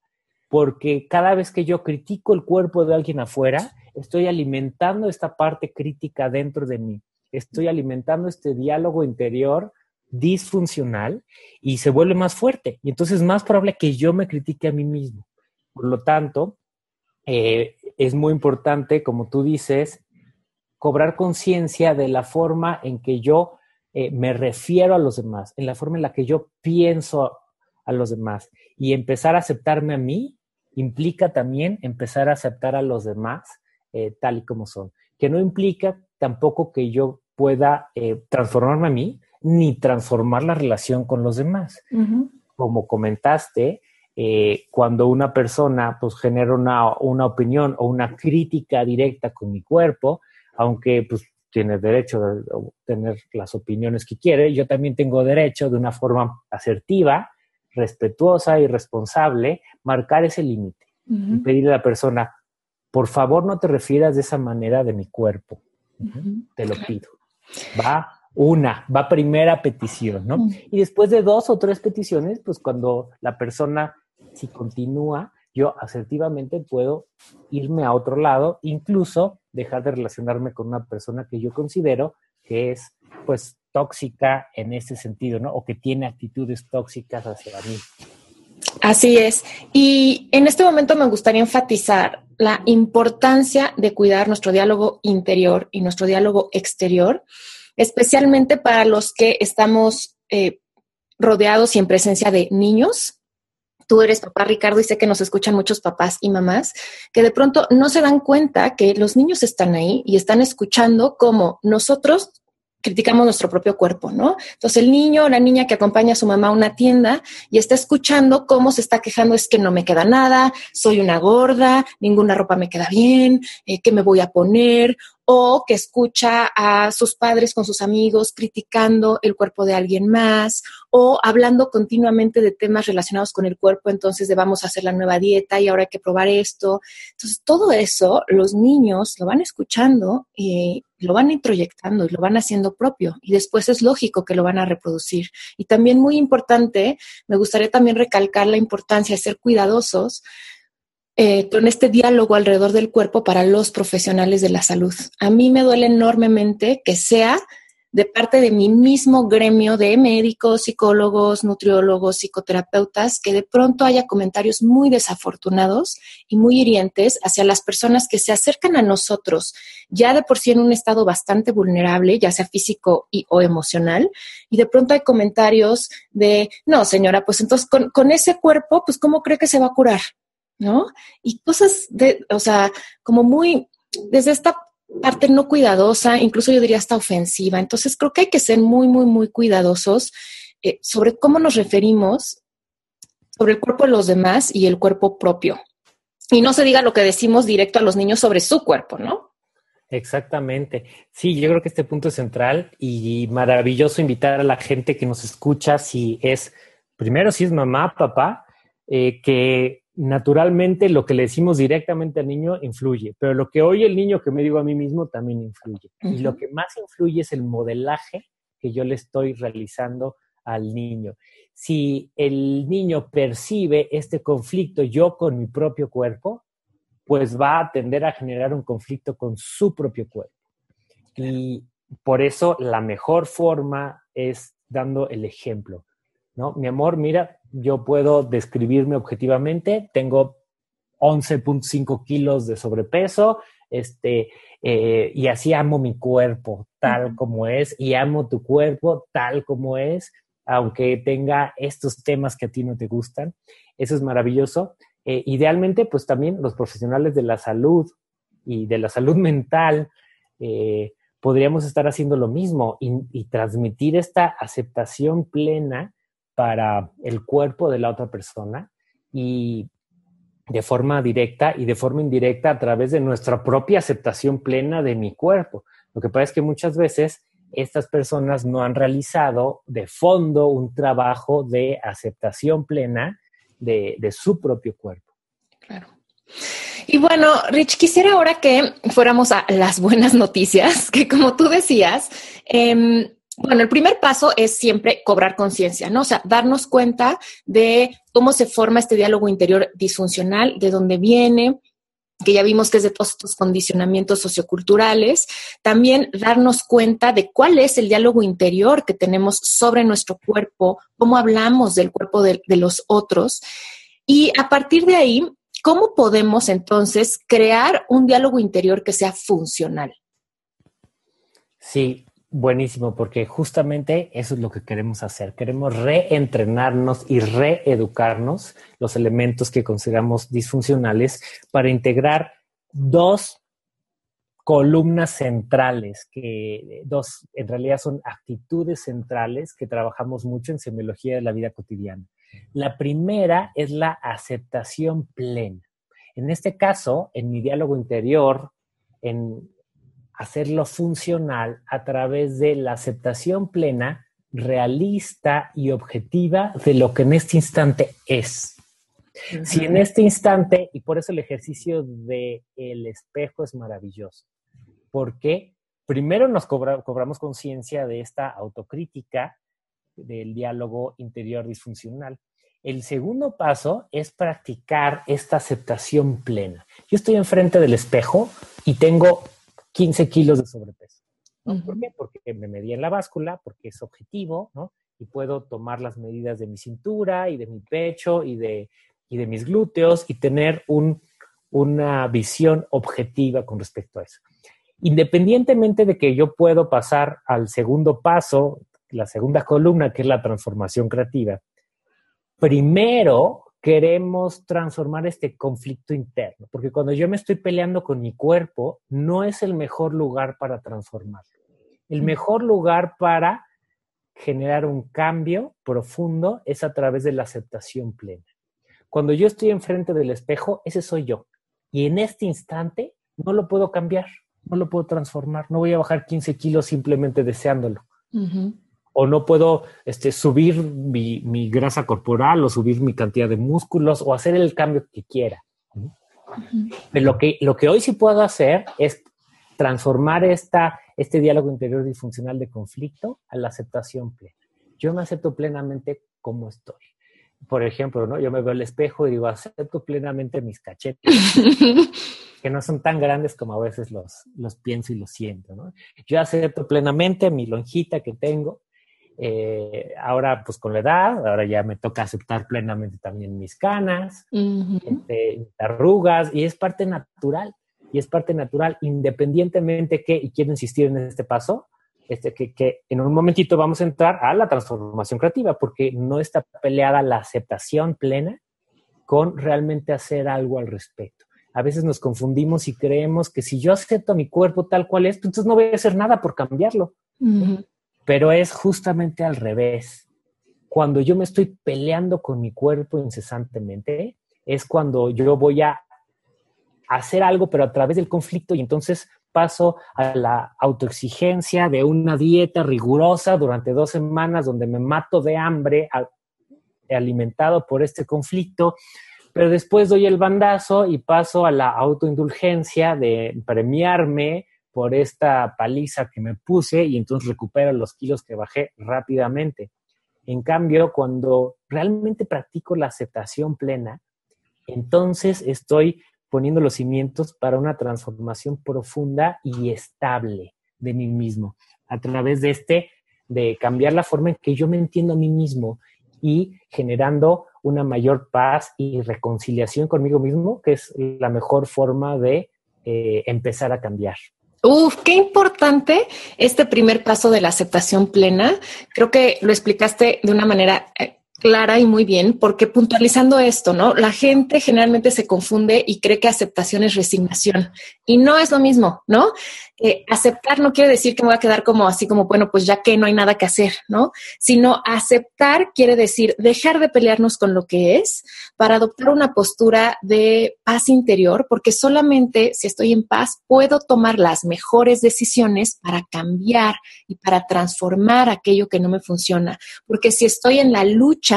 porque cada vez que yo critico el cuerpo de alguien afuera, estoy alimentando esta parte crítica dentro de mí, estoy alimentando este diálogo interior disfuncional y se vuelve más fuerte. Y entonces es más probable que yo me critique a mí mismo. Por lo tanto, eh, es muy importante, como tú dices, cobrar conciencia de la forma en que yo eh, me refiero a los demás, en la forma en la que yo pienso a los demás y empezar a aceptarme a mí implica también empezar a aceptar a los demás eh, tal y como son, que no implica tampoco que yo pueda eh, transformarme a mí ni transformar la relación con los demás. Como comentaste, eh, cuando una persona pues genera una, una, opinión o una crítica directa con mi cuerpo, aunque pues tiene derecho de tener las opiniones que quiere, yo también tengo derecho de una forma asertiva respetuosa y responsable, marcar ese límite y pedirle a la persona, por favor no te refieras de esa manera de mi cuerpo, te lo pido. Va una, va primera petición, ¿no? Y después de dos o tres peticiones, pues cuando la persona, si continúa, yo asertivamente puedo irme a otro lado, incluso dejar de relacionarme con una persona que yo considero que es, pues, tóxica en ese sentido, ¿no? O que tiene actitudes tóxicas hacia mí. Así es. Y en este momento me gustaría enfatizar la importancia de cuidar nuestro diálogo interior y nuestro diálogo exterior, especialmente para los que estamos eh, rodeados y en presencia de niños. Tú eres papá, Ricardo, y sé que nos escuchan muchos papás y mamás que de pronto no se dan cuenta que los niños están ahí y están escuchando cómo nosotros criticamos nuestro propio cuerpo, ¿no? Entonces el niño o la niña que acompaña a su mamá a una tienda y está escuchando cómo se está quejando es que no me queda nada, soy una gorda, ninguna ropa me queda bien, eh, ¿qué me voy a poner? o que escucha a sus padres con sus amigos criticando el cuerpo de alguien más o hablando continuamente de temas relacionados con el cuerpo, entonces de vamos a hacer la nueva dieta y ahora hay que probar esto. Entonces, todo eso los niños lo van escuchando y lo van introyectando y lo van haciendo propio y después es lógico que lo van a reproducir. Y también muy importante, me gustaría también recalcar la importancia de ser cuidadosos eh, con este diálogo alrededor del cuerpo para los profesionales de la salud. A mí me duele enormemente que sea de parte de mi mismo gremio de médicos, psicólogos, nutriólogos, psicoterapeutas, que de pronto haya comentarios muy desafortunados y muy hirientes hacia las personas que se acercan a nosotros, ya de por sí en un estado bastante vulnerable, ya sea físico y, o emocional, y de pronto hay comentarios de, no, señora, pues entonces con, con ese cuerpo, pues ¿cómo cree que se va a curar? ¿No? Y cosas de, o sea, como muy, desde esta parte no cuidadosa, incluso yo diría hasta ofensiva. Entonces creo que hay que ser muy, muy, muy cuidadosos eh, sobre cómo nos referimos sobre el cuerpo de los demás y el cuerpo propio. Y no se diga lo que decimos directo a los niños sobre su cuerpo, ¿no? Exactamente. Sí, yo creo que este punto es central y maravilloso invitar a la gente que nos escucha, si es, primero, si es mamá, papá, eh, que naturalmente lo que le decimos directamente al niño influye, pero lo que oye el niño que me digo a mí mismo también influye. Y lo que más influye es el modelaje que yo le estoy realizando al niño. Si el niño percibe este conflicto yo con mi propio cuerpo, pues va a tender a generar un conflicto con su propio cuerpo. Y por eso la mejor forma es dando el ejemplo. ¿no? Mi amor, mira, yo puedo describirme objetivamente, tengo 11.5 kilos de sobrepeso, este, eh, y así amo mi cuerpo tal como es, y amo tu cuerpo tal como es, aunque tenga estos temas que a ti no te gustan. Eso es maravilloso. Eh, idealmente, pues también los profesionales de la salud y de la salud mental, eh, podríamos estar haciendo lo mismo y transmitir esta aceptación plena para el cuerpo de la otra persona y de forma directa y de forma indirecta a través de nuestra propia aceptación plena de mi cuerpo. Lo que pasa es que muchas veces estas personas no han realizado de fondo un trabajo de aceptación plena de, su propio cuerpo. Claro. Y bueno, Rich, quisiera ahora que fuéramos a las buenas noticias, que como tú decías, eh, bueno, el primer paso es siempre cobrar conciencia, ¿no? O sea, darnos cuenta de cómo se forma este diálogo interior disfuncional, de dónde viene, que ya vimos que es de todos estos condicionamientos socioculturales, también darnos cuenta de cuál es el diálogo interior que tenemos sobre nuestro cuerpo, cómo hablamos del cuerpo de, de los otros. Y a partir de ahí, ¿cómo podemos entonces crear un diálogo interior que sea funcional? Sí, Buenísimo, porque justamente eso es lo que queremos hacer. Queremos reentrenarnos y reeducarnos los elementos que consideramos disfuncionales para integrar dos columnas centrales, que dos en realidad son actitudes centrales que trabajamos mucho en semiología de la vida cotidiana. La primera es la aceptación plena. En este caso, en mi diálogo interior, en hacerlo funcional a través de la aceptación plena, realista y objetiva de lo que en este instante es. Si en este instante, y por eso el ejercicio del el espejo es maravilloso, porque primero nos cobramos conciencia de esta autocrítica, del diálogo interior disfuncional. El segundo paso es practicar esta aceptación plena. Yo estoy enfrente del espejo y tengo 15 kilos de sobrepeso. ¿Por qué? Porque me medí en la báscula, porque es objetivo, ¿no? Y puedo tomar las medidas de mi cintura y de mi pecho y de, y de mis glúteos y tener un, una visión objetiva con respecto a eso. Independientemente de que yo puedo pasar al segundo paso, la segunda columna, que es la transformación creativa, primero queremos transformar este conflicto interno, porque cuando yo me estoy peleando con mi cuerpo, no es el mejor lugar para transformarlo. El mejor lugar para generar un cambio profundo es a través de la aceptación plena. Cuando yo estoy enfrente del espejo, ese soy yo. Y en este instante no lo puedo cambiar, no lo puedo transformar, no voy a bajar 15 kilos simplemente deseándolo o no puedo este, subir mi, grasa corporal o subir mi cantidad de músculos o hacer el cambio que quiera. Pero lo que, lo que hoy sí puedo hacer es transformar esta, este diálogo interior disfuncional de conflicto a la aceptación plena. Yo me acepto plenamente como estoy. por ejemplo, ¿no? Yo me veo al espejo y digo, acepto plenamente mis cachetes, que no son tan grandes como a veces los, los pienso y los siento, ¿no? Yo acepto plenamente mi lonjita que tengo. Eh, ahora, pues con la edad, ahora ya me toca aceptar plenamente también mis canas, este, mis arrugas, y es parte natural, y es parte natural, independientemente que, y quiero insistir en este paso, este, que, en un momentito vamos a entrar a la transformación creativa, porque no está peleada la aceptación plena con realmente hacer algo al respecto. A veces nos confundimos y creemos que si yo acepto mi cuerpo tal cual es, pues entonces no voy a hacer nada por cambiarlo. Pero es justamente al revés. Cuando yo me estoy peleando con mi cuerpo incesantemente, es cuando yo voy a hacer algo, pero a través del conflicto y entonces paso a la autoexigencia de una dieta rigurosa durante dos semanas donde me mato de hambre alimentado por este conflicto, pero después doy el bandazo y paso a la autoindulgencia de premiarme por esta paliza que me puse y entonces recupero los kilos que bajé rápidamente. En cambio, cuando realmente practico la aceptación plena, entonces estoy poniendo los cimientos para una transformación profunda y estable de mí mismo a través de este, de cambiar la forma en que yo me entiendo a mí mismo y generando una mayor paz y reconciliación conmigo mismo, que es la mejor forma de eh, empezar a cambiar. Uf, qué importante este primer paso de la aceptación plena. Creo que lo explicaste de una manera eh, clara y muy bien, porque puntualizando esto, ¿no? La gente generalmente se confunde y cree que aceptación es resignación y no es lo mismo, ¿no? Eh, aceptar no quiere decir que me voy a quedar como así como, bueno, pues ya que no hay nada que hacer, ¿no? Sino aceptar quiere decir dejar de pelearnos con lo que es para adoptar una postura de paz interior, porque solamente si estoy en paz puedo tomar las mejores decisiones para cambiar y para transformar aquello que no me funciona. Porque si estoy en la lucha,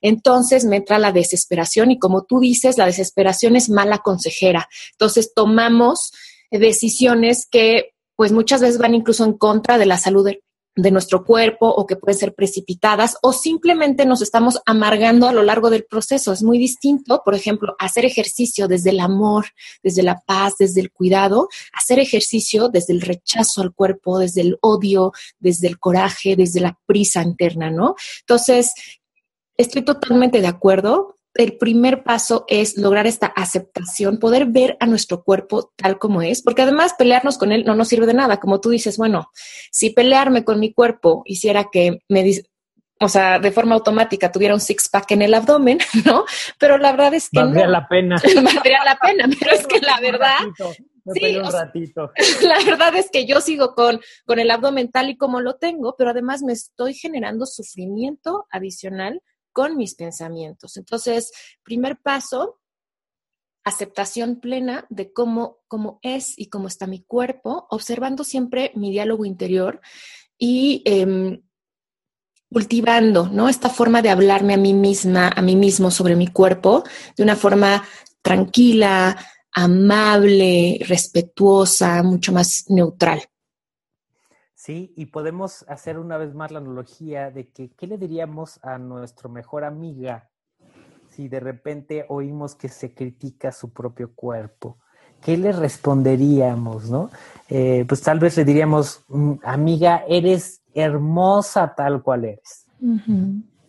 entonces me entra la desesperación y como tú dices, la desesperación es mala consejera. Entonces tomamos decisiones que pues muchas veces van incluso en contra de la salud de, nuestro cuerpo o que pueden ser precipitadas o simplemente nos estamos amargando a lo largo del proceso. Es muy distinto, por ejemplo, hacer ejercicio desde el amor, desde la paz, desde el cuidado, hacer ejercicio desde el rechazo al cuerpo, desde el odio, desde el coraje, desde la prisa interna, ¿no? Entonces, estoy totalmente de acuerdo el primer paso es lograr esta aceptación, poder ver a nuestro cuerpo tal como es, porque además pelearnos con él no nos sirve de nada. Como tú dices, bueno, si pelearme con mi cuerpo hiciera que me, o sea, de forma automática tuviera un six pack en el abdomen, ¿no? Pero la verdad es que valdría la pena. valdría la pena, pero es que la verdad sí, un ratito. la verdad es que yo sigo con, con el abdomen tal y como lo tengo, pero además me estoy generando sufrimiento adicional con mis pensamientos. Entonces, primer paso, aceptación plena de cómo, cómo es y cómo está mi cuerpo, observando siempre mi diálogo interior y em, cultivando, ¿no? Esta forma de hablarme a mí misma, a mí mismo sobre mi cuerpo de una forma tranquila, amable, respetuosa, mucho más neutral. Sí, y podemos hacer una vez más la analogía de que, ¿qué le diríamos a nuestra mejor amiga si de repente oímos que se critica su propio cuerpo? ¿Qué le responderíamos, no? Eh, pues tal vez le diríamos, mm, amiga, eres hermosa tal cual eres.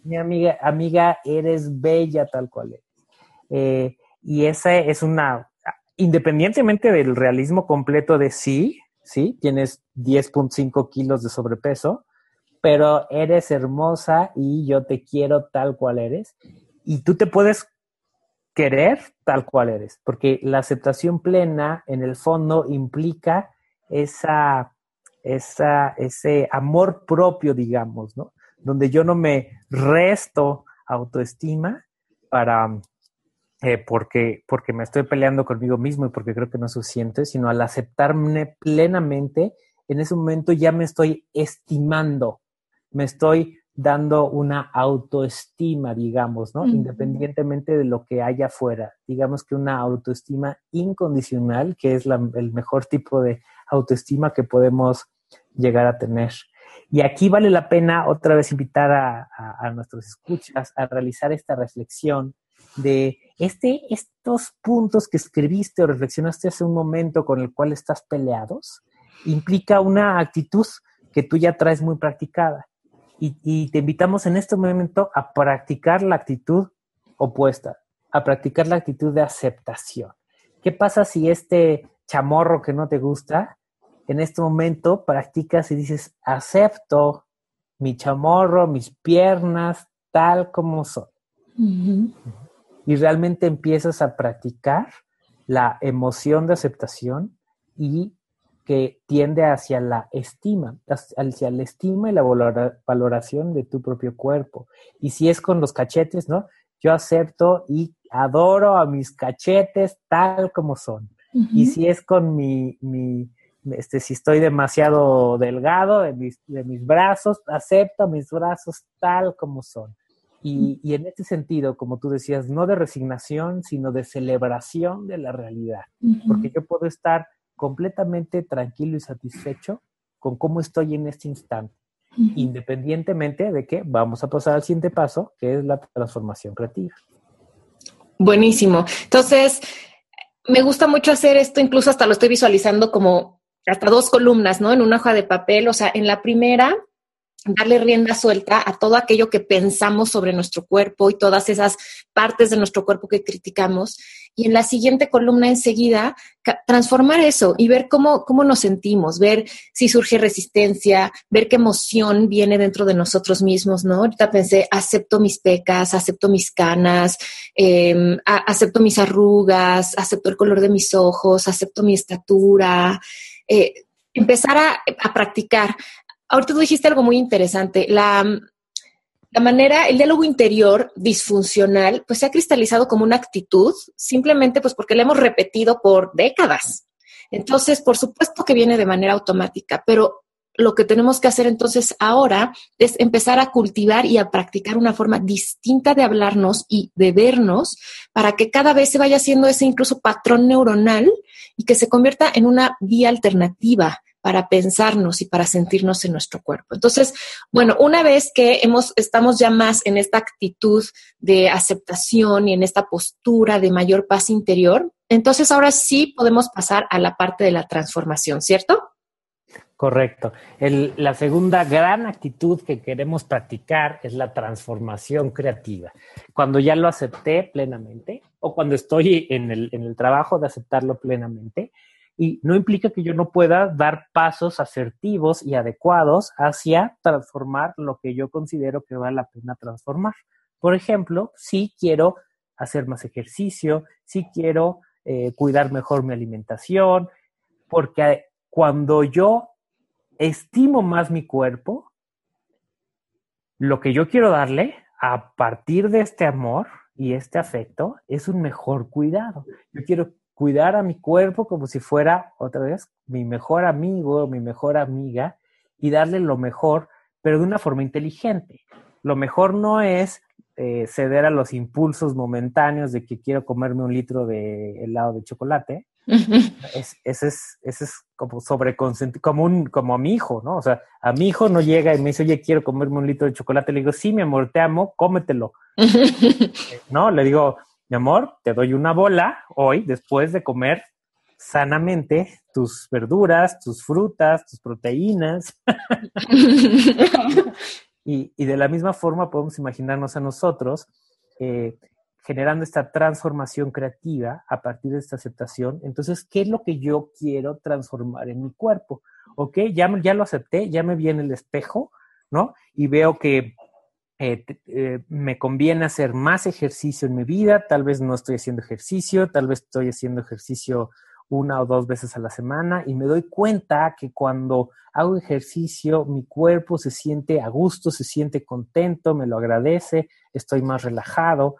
Mi amiga, amiga, eres bella tal cual eres. Eh, y esa es una, independientemente del realismo completo de sí, ¿sí? Tienes 10.5 kilos de sobrepeso, pero eres hermosa y yo te quiero tal cual eres. Y tú te puedes querer tal cual eres, porque la aceptación plena en el fondo implica esa, esa, ese amor propio, digamos, ¿no? Donde yo no me resto autoestima para, eh, porque, porque me estoy peleando conmigo mismo y porque creo que no es suficiente, sino al aceptarme plenamente, en ese momento ya me estoy estimando, me estoy dando una autoestima, digamos, ¿no? Independientemente de lo que haya afuera. Digamos que una autoestima incondicional, que es el mejor tipo de autoestima que podemos llegar a tener. Y aquí vale la pena otra vez invitar a, nuestros escuchas a realizar esta reflexión de este, estos puntos que escribiste o reflexionaste hace un momento con el cual estás peleados, implica una actitud que tú ya traes muy practicada. Y, y te invitamos en este momento a practicar la actitud opuesta, a practicar la actitud de aceptación. ¿Qué pasa si este chamorro que no te gusta en este momento practicas y dices, acepto mi chamorro, mis piernas, tal como son. Y realmente empiezas a practicar la emoción de aceptación y que tiende hacia la estima, hacia la estima y la valoración de tu propio cuerpo. Y si es con los cachetes, ¿no? Yo acepto y adoro a mis cachetes tal como son. Y si es con mi, mi, este, si estoy demasiado delgado de mis, de mis brazos, acepto mis brazos tal como son. Y, y, en este sentido, como tú decías, no de resignación, sino de celebración de la realidad, porque yo puedo estar completamente tranquilo y satisfecho con cómo estoy en este instante, independientemente de que vamos a pasar al siguiente paso, que es la transformación creativa. Buenísimo. Entonces, me gusta mucho hacer esto, incluso hasta lo estoy visualizando como hasta dos columnas, ¿no? En una hoja de papel, o sea, en la primera, darle rienda suelta a todo aquello que pensamos sobre nuestro cuerpo y todas esas partes de nuestro cuerpo que criticamos. Y en la siguiente columna enseguida, transformar eso y ver cómo, cómo nos sentimos, ver si surge resistencia, ver qué emoción viene dentro de nosotros mismos, ¿no? Ahorita pensé, acepto mis pecas, acepto mis canas, em, acepto mis arrugas, acepto el color de mis ojos, acepto mi estatura. Eh, empezar a, practicar. Ahorita tú dijiste algo muy interesante, la, manera, el diálogo interior disfuncional, pues se ha cristalizado como una actitud, simplemente pues porque la hemos repetido por décadas. Entonces, por supuesto que viene de manera automática, pero lo que tenemos que hacer entonces ahora es empezar a cultivar y a practicar una forma distinta de hablarnos y de vernos para que cada vez se vaya haciendo ese incluso patrón neuronal y que se convierta en una vía alternativa para pensarnos y para sentirnos en nuestro cuerpo. Entonces, bueno, una vez que hemos, estamos ya más en esta actitud de aceptación y en esta postura de mayor paz interior, entonces ahora sí podemos pasar a la parte de la transformación, ¿cierto? Correcto. la segunda gran actitud que queremos practicar es la transformación creativa. Cuando ya lo acepté plenamente o cuando estoy en el, en el trabajo de aceptarlo plenamente, y no implica que yo no pueda dar pasos asertivos y adecuados hacia transformar lo que yo considero que vale la pena transformar. Por ejemplo, si quiero hacer más ejercicio, si quiero eh, cuidar mejor mi alimentación, porque cuando yo estimo más mi cuerpo, lo que yo quiero darle a partir de este amor y este afecto es un mejor cuidado. Yo quiero cuidar a mi cuerpo como si fuera otra vez mi mejor amigo, mi mejor amiga y darle lo mejor, pero de una forma inteligente. Lo mejor no es eh, ceder a los impulsos momentáneos de que quiero comerme un litro de helado de chocolate, es, ese, es, ese es como sobre como, un, como a mi hijo, ¿no? O sea, a mi hijo no llega y me dice, oye, quiero comerme un litro de chocolate. Le digo, sí, mi amor, te amo, cómetelo. no, le digo, mi amor, te doy una bola hoy después de comer sanamente tus verduras, tus frutas, tus proteínas. y, y, de la misma forma podemos imaginarnos a nosotros eh, generando esta transformación creativa a partir de esta aceptación. Entonces, ¿qué es lo que yo quiero transformar en mi cuerpo? ¿Ok? Ya, ya lo acepté, ya me vi en el espejo, ¿no? Y veo que eh, eh, me conviene hacer más ejercicio en mi vida, tal vez no estoy haciendo ejercicio, tal vez estoy haciendo ejercicio una o dos veces a la semana y me doy cuenta que cuando hago ejercicio mi cuerpo se siente a gusto, se siente contento, me lo agradece, estoy más relajado.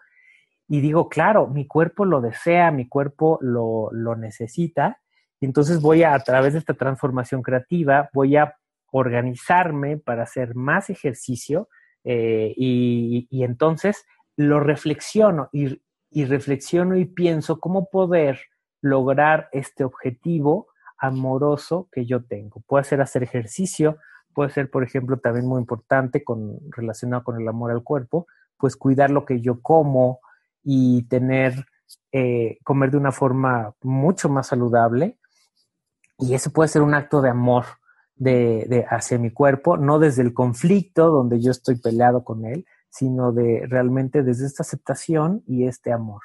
Y digo, claro, mi cuerpo lo desea, mi cuerpo lo, necesita, y entonces voy a, a través de esta transformación creativa, voy a organizarme para hacer más ejercicio eh, y, entonces lo reflexiono y, reflexiono y pienso cómo poder lograr este objetivo amoroso que yo tengo. Puede ser hacer ejercicio, puede ser, por ejemplo, también muy importante con, relacionado con el amor al cuerpo, pues cuidar lo que yo como y tener, eh, comer de una forma mucho más saludable. Y eso puede ser un acto de amor de, de, hacia mi cuerpo, no desde el conflicto donde yo estoy peleado con él, sino de realmente desde esta aceptación y este amor.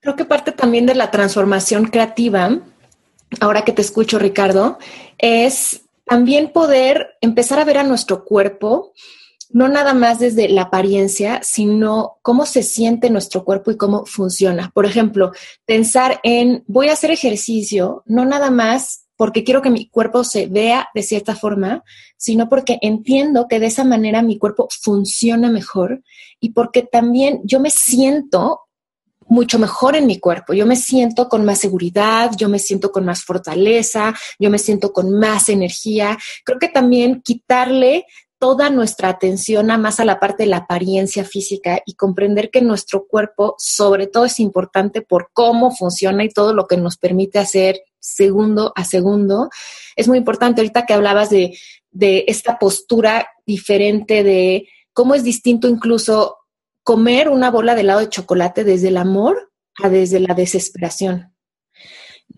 Creo que parte también de la transformación creativa, ahora que te escucho, Ricardo, es también poder empezar a ver a nuestro cuerpo, no nada más desde la apariencia, sino cómo se siente nuestro cuerpo y cómo funciona. Por ejemplo, pensar en voy a hacer ejercicio, no nada más porque quiero que mi cuerpo se vea de cierta forma, sino porque entiendo que de esa manera mi cuerpo funciona mejor y porque también yo me siento mucho mejor en mi cuerpo. Yo me siento con más seguridad, yo me siento con más fortaleza, yo me siento con más energía. Creo que también quitarle toda nuestra atención a más a la parte de la apariencia física y comprender que nuestro cuerpo sobre todo es importante por cómo funciona y todo lo que nos permite hacer segundo a segundo. Es muy importante ahorita que hablabas de, de esta postura diferente de cómo es distinto incluso comer una bola de helado de chocolate desde el amor a desde la desesperación.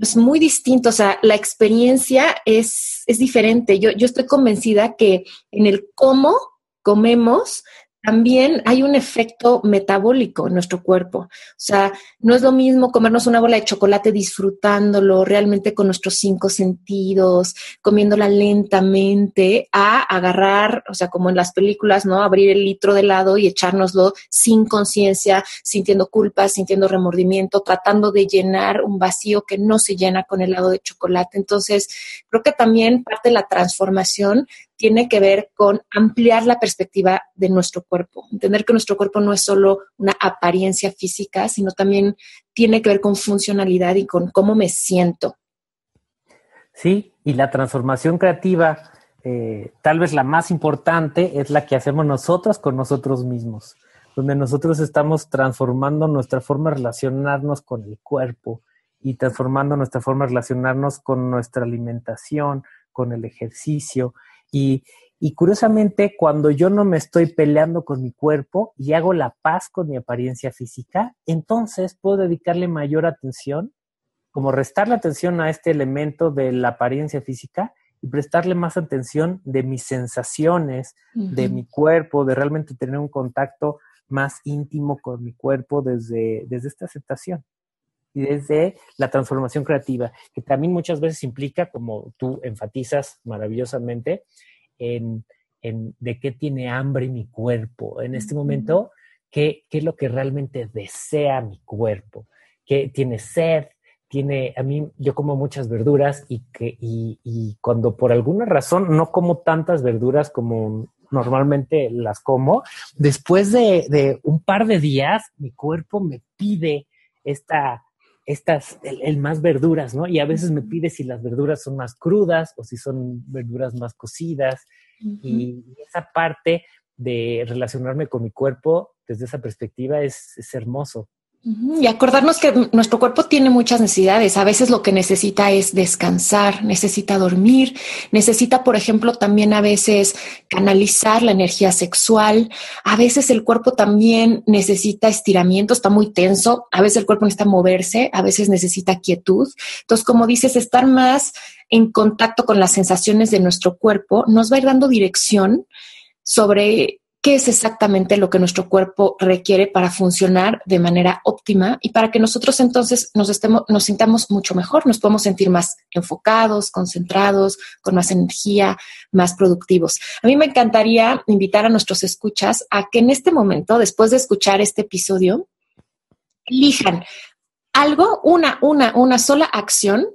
Es muy distinto, o sea, la experiencia es, es diferente. Yo, yo estoy convencida que en el cómo comemos también hay un efecto metabólico en nuestro cuerpo. O sea, no es lo mismo comernos una bola de chocolate disfrutándolo realmente con nuestros cinco sentidos, comiéndola lentamente, a agarrar, o sea, como en las películas, ¿no? Abrir el litro de helado y echárnoslo sin conciencia, sintiendo culpa, sintiendo remordimiento, tratando de llenar un vacío que no se llena con el helado de chocolate. Entonces, creo que también parte de la transformación tiene que ver con ampliar la perspectiva de nuestro cuerpo, entender que nuestro cuerpo no es solo una apariencia física, sino también tiene que ver con funcionalidad y con cómo me siento. Sí, y la transformación creativa, eh, tal vez la más importante, es la que hacemos nosotros con nosotros mismos, donde nosotros estamos transformando nuestra forma de relacionarnos con el cuerpo y transformando nuestra forma de relacionarnos con nuestra alimentación, con el ejercicio y, curiosamente, cuando yo no me estoy peleando con mi cuerpo y hago la paz con mi apariencia física, entonces puedo dedicarle mayor atención, como restarle atención a este elemento de la apariencia física y prestarle más atención de mis sensaciones, de mi cuerpo, de realmente tener un contacto más íntimo con mi cuerpo desde, desde esta aceptación y desde la transformación creativa, que también muchas veces implica, como tú enfatizas maravillosamente, en, de qué tiene hambre mi cuerpo en este momento, qué, qué es lo que realmente desea mi cuerpo, qué tiene sed, tiene, a mí yo como muchas verduras y, que, y, y cuando por alguna razón no como tantas verduras como normalmente las como, después de, de un par de días mi cuerpo me pide esta, estas, el, más verduras, ¿no? Y a veces me pide si las verduras son más crudas o si son verduras más cocidas. Y esa parte de relacionarme con mi cuerpo desde esa perspectiva es, es hermoso. Y acordarnos que nuestro cuerpo tiene muchas necesidades. A veces lo que necesita es descansar, necesita dormir, necesita, por ejemplo, también a veces canalizar la energía sexual. A veces el cuerpo también necesita estiramiento, está muy tenso. A veces el cuerpo necesita moverse, a veces necesita quietud. Entonces, como dices, estar más en contacto con las sensaciones de nuestro cuerpo nos va a ir dando dirección sobre qué es exactamente lo que nuestro cuerpo requiere para funcionar de manera óptima y para que nosotros entonces nos, estemos, nos sintamos mucho mejor, nos podemos sentir más enfocados, concentrados, con más energía, más productivos. A mí me encantaría invitar a nuestros escuchas a que en este momento, después de escuchar este episodio, elijan algo, una, una, una sola acción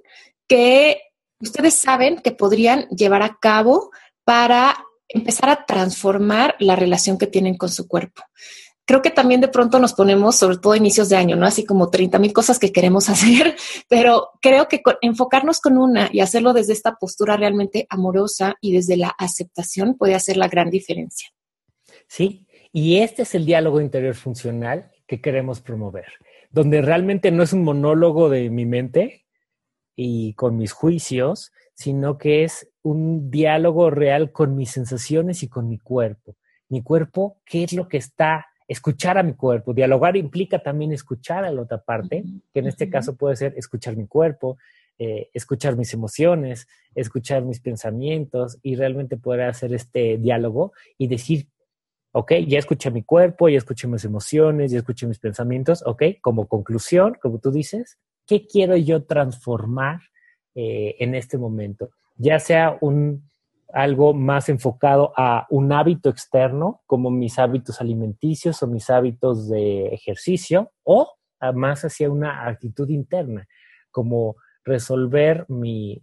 que ustedes saben que podrían llevar a cabo para empezar a transformar la relación que tienen con su cuerpo. Creo que también de pronto nos ponemos, sobre todo a inicios de año, ¿no? Así como 30 mil cosas que queremos hacer, pero creo que enfocarnos con una y hacerlo desde esta postura realmente amorosa y desde la aceptación puede hacer la gran diferencia. Sí, y este es el diálogo interior funcional que queremos promover, donde realmente no es un monólogo de mi mente y con mis juicios, sino que es un diálogo real con mis sensaciones y con mi cuerpo. Mi cuerpo, ¿qué es lo que está? Escuchar a mi cuerpo. Dialogar implica también escuchar a la otra parte, que en este caso puede ser escuchar mi cuerpo, eh, escuchar mis emociones, escuchar mis pensamientos y realmente poder hacer este diálogo y decir, ok, ya escuché mi cuerpo, ya escuché mis emociones, ya escuché mis pensamientos, ok, como conclusión, como tú dices, ¿qué quiero yo transformar eh, en este momento? Ya sea un, algo más enfocado a un hábito externo, como mis hábitos alimenticios o mis hábitos de ejercicio, o más hacia una actitud interna, como resolver mi,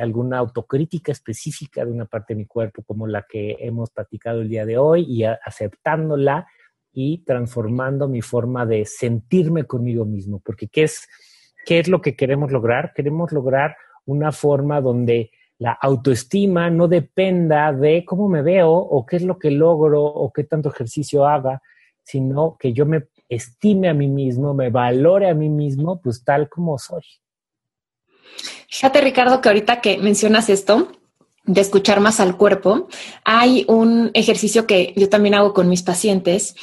alguna autocrítica específica de una parte de mi cuerpo, como la que hemos platicado el día de hoy, y aceptándola y transformando mi forma de sentirme conmigo mismo, porque ¿qué es, ¿qué es lo que queremos lograr? Queremos lograr una forma donde la autoestima no dependa de cómo me veo o qué es lo que logro o qué tanto ejercicio haga, sino que yo me estime a mí mismo, me valore a mí mismo, pues tal como soy. Fíjate, Ricardo, que ahorita que mencionas esto, de escuchar más al cuerpo, hay un ejercicio que yo también hago con mis pacientes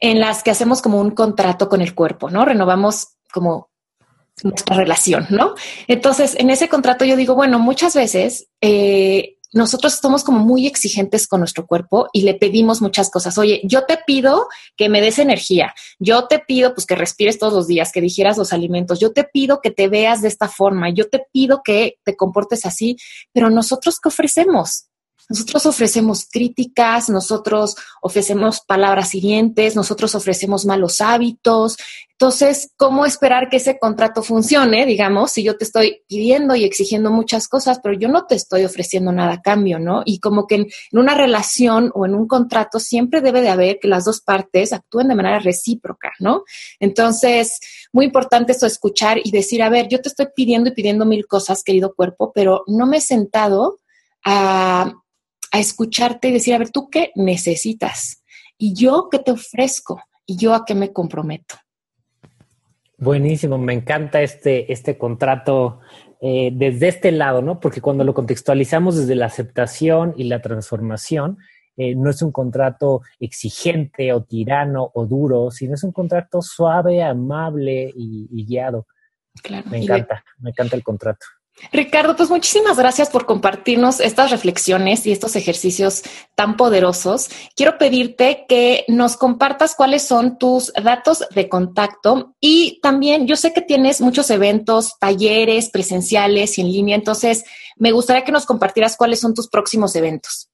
en las que hacemos como un contrato con el cuerpo, ¿no? Renovamos como nuestra relación, ¿no? Entonces, en ese contrato yo digo, bueno, muchas veces eh, nosotros somos como muy exigentes con nuestro cuerpo y le pedimos muchas cosas. Oye, yo te pido que me des energía. Yo te pido pues que respires todos los días, que digieras los alimentos. Yo te pido que te veas de esta forma. Yo te pido que te comportes así. Pero nosotros qué ofrecemos? Nosotros ofrecemos críticas, nosotros ofrecemos palabras hirientes, nosotros ofrecemos malos hábitos. Entonces, ¿cómo esperar que ese contrato funcione? Digamos, si yo te estoy pidiendo y exigiendo muchas cosas, pero yo no te estoy ofreciendo nada a cambio, ¿no? Y como que en, una relación o en un contrato siempre debe de haber que las dos partes actúen de manera recíproca, ¿no? Entonces, muy importante esto escuchar y decir, a ver, yo te estoy pidiendo y pidiendo mil cosas, querido cuerpo, pero no me he sentado a a escucharte y decir, a ver, ¿tú qué necesitas? ¿Y yo qué te ofrezco? ¿Y yo a qué me comprometo? Buenísimo, me encanta este, este contrato eh, desde este lado, ¿no? Porque cuando lo contextualizamos desde la aceptación y la transformación, eh, no es un contrato exigente o tirano o duro, sino es un contrato suave, amable y, guiado. Claro. Me encanta, me encanta el contrato. Ricardo, pues muchísimas gracias por compartirnos estas reflexiones y estos ejercicios tan poderosos. Quiero pedirte que nos compartas cuáles son tus datos de contacto y también yo sé que tienes muchos eventos, talleres presenciales y en línea, entonces me gustaría que nos compartieras cuáles son tus próximos eventos.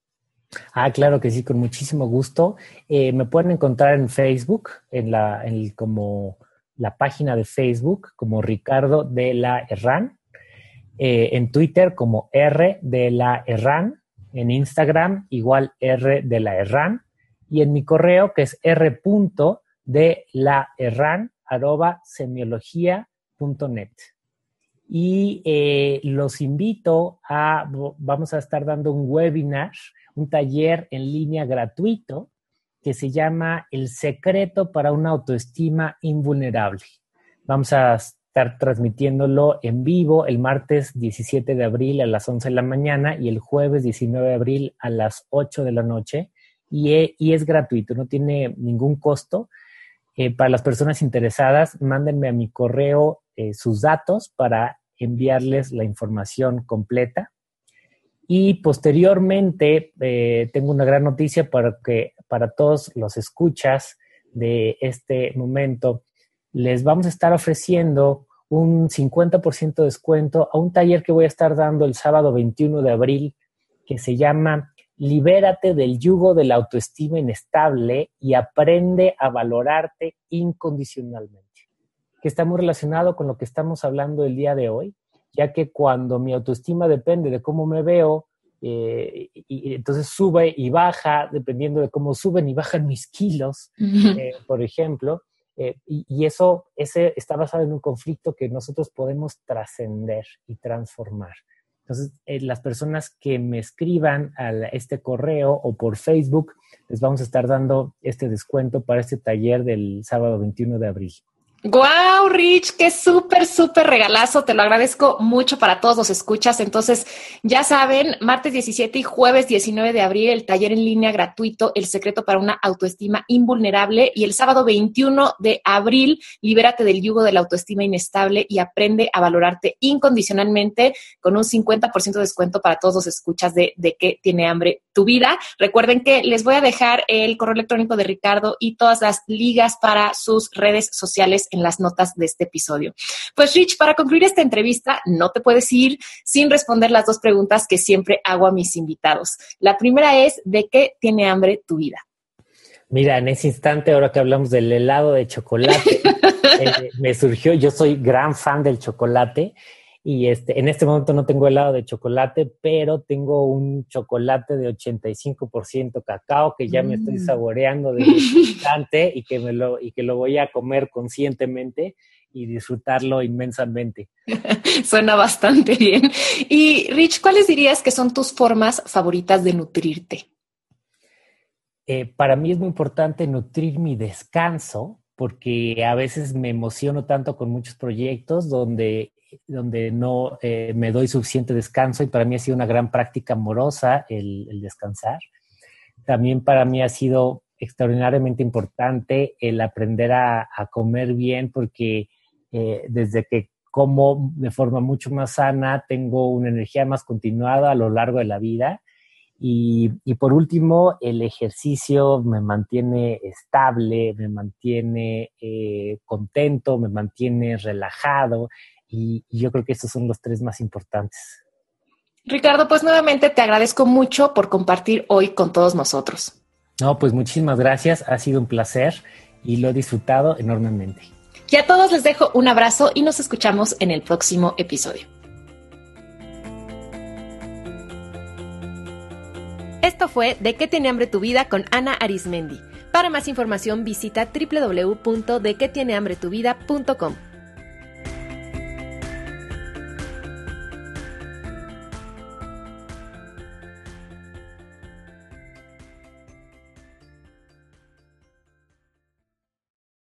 Ah, claro que sí, con muchísimo gusto. Eh, me pueden encontrar en Facebook, en la, como la página de Facebook, como Ricardo de la Herrán eh, en Twitter como R de la Erran, en Instagram igual R de la Erran y en mi correo que es R de la Erran arroba semiología.net. Y eh, los invito a, vamos a estar dando un webinar, un taller en línea gratuito que se llama El secreto para una autoestima invulnerable. Vamos a transmitiéndolo en vivo el martes 17 de abril a las 11 de la mañana y el jueves 19 de abril a las 8 de la noche. Y, e, es gratuito, no tiene ningún costo. Eh, para las personas interesadas, mándenme a mi correo eh, sus datos para enviarles la información completa. Y posteriormente, eh, tengo una gran noticia para que para todos los escuchas de este momento, les vamos a estar ofreciendo un 50% de descuento a un taller que voy a estar dando el sábado 21 de abril que se llama Libérate del yugo de la autoestima inestable y aprende a valorarte incondicionalmente, que está muy relacionado con lo que estamos hablando el día de hoy, ya que cuando mi autoestima depende de cómo me veo, eh, y, entonces sube y baja, dependiendo de cómo suben y bajan mis kilos, eh, por ejemplo, eh, y, eso ese está basado en un conflicto que nosotros podemos trascender y transformar. Entonces, eh, las personas que me escriban a este correo o por Facebook, les vamos a estar dando este descuento para este taller del sábado 21 de abril. Wow, Rich, qué súper, súper regalazo. Te lo agradezco mucho para todos los escuchas. Entonces, ya saben, martes 17 y jueves 19 de abril, el taller en línea gratuito, El secreto para una autoestima invulnerable. Y el sábado 21 de abril, libérate del yugo de la autoestima inestable y aprende a valorarte incondicionalmente con un 50% de descuento para todos los escuchas de, de qué tiene hambre tu vida. Recuerden que les voy a dejar el correo electrónico de Ricardo y todas las ligas para sus redes sociales en las notas de este episodio. Pues Rich, para concluir esta entrevista, no te puedes ir sin responder las dos preguntas que siempre hago a mis invitados. La primera es, ¿de qué tiene hambre tu vida? Mira, en ese instante, ahora que hablamos del helado de chocolate, eh, me surgió, yo soy gran fan del chocolate y este, en este momento no tengo helado de chocolate, pero tengo un chocolate de 85% cacao que ya me estoy mm. saboreando de instante y que, me lo, y que lo voy a comer conscientemente y disfrutarlo inmensamente. Suena bastante bien. Y Rich, ¿cuáles dirías que son tus formas favoritas de nutrirte? Eh, para mí es muy importante nutrir mi descanso porque a veces me emociono tanto con muchos proyectos donde donde no eh, me doy suficiente descanso y para mí ha sido una gran práctica amorosa el, descansar. También para mí ha sido extraordinariamente importante el aprender a, comer bien porque eh, desde que como de forma mucho más sana, tengo una energía más continuada a lo largo de la vida. Y, por último, el ejercicio me mantiene estable, me mantiene eh, contento, me mantiene relajado y, yo creo que estos son los tres más importantes. Ricardo, pues nuevamente te agradezco mucho por compartir hoy con todos nosotros. No, pues muchísimas gracias, ha sido un placer y lo he disfrutado enormemente. Y a todos les dejo un abrazo y nos escuchamos en el próximo episodio. Esto fue De qué tiene hambre tu vida con Ana Arismendi. Para más información visita www.dequetienehambretuvida.com.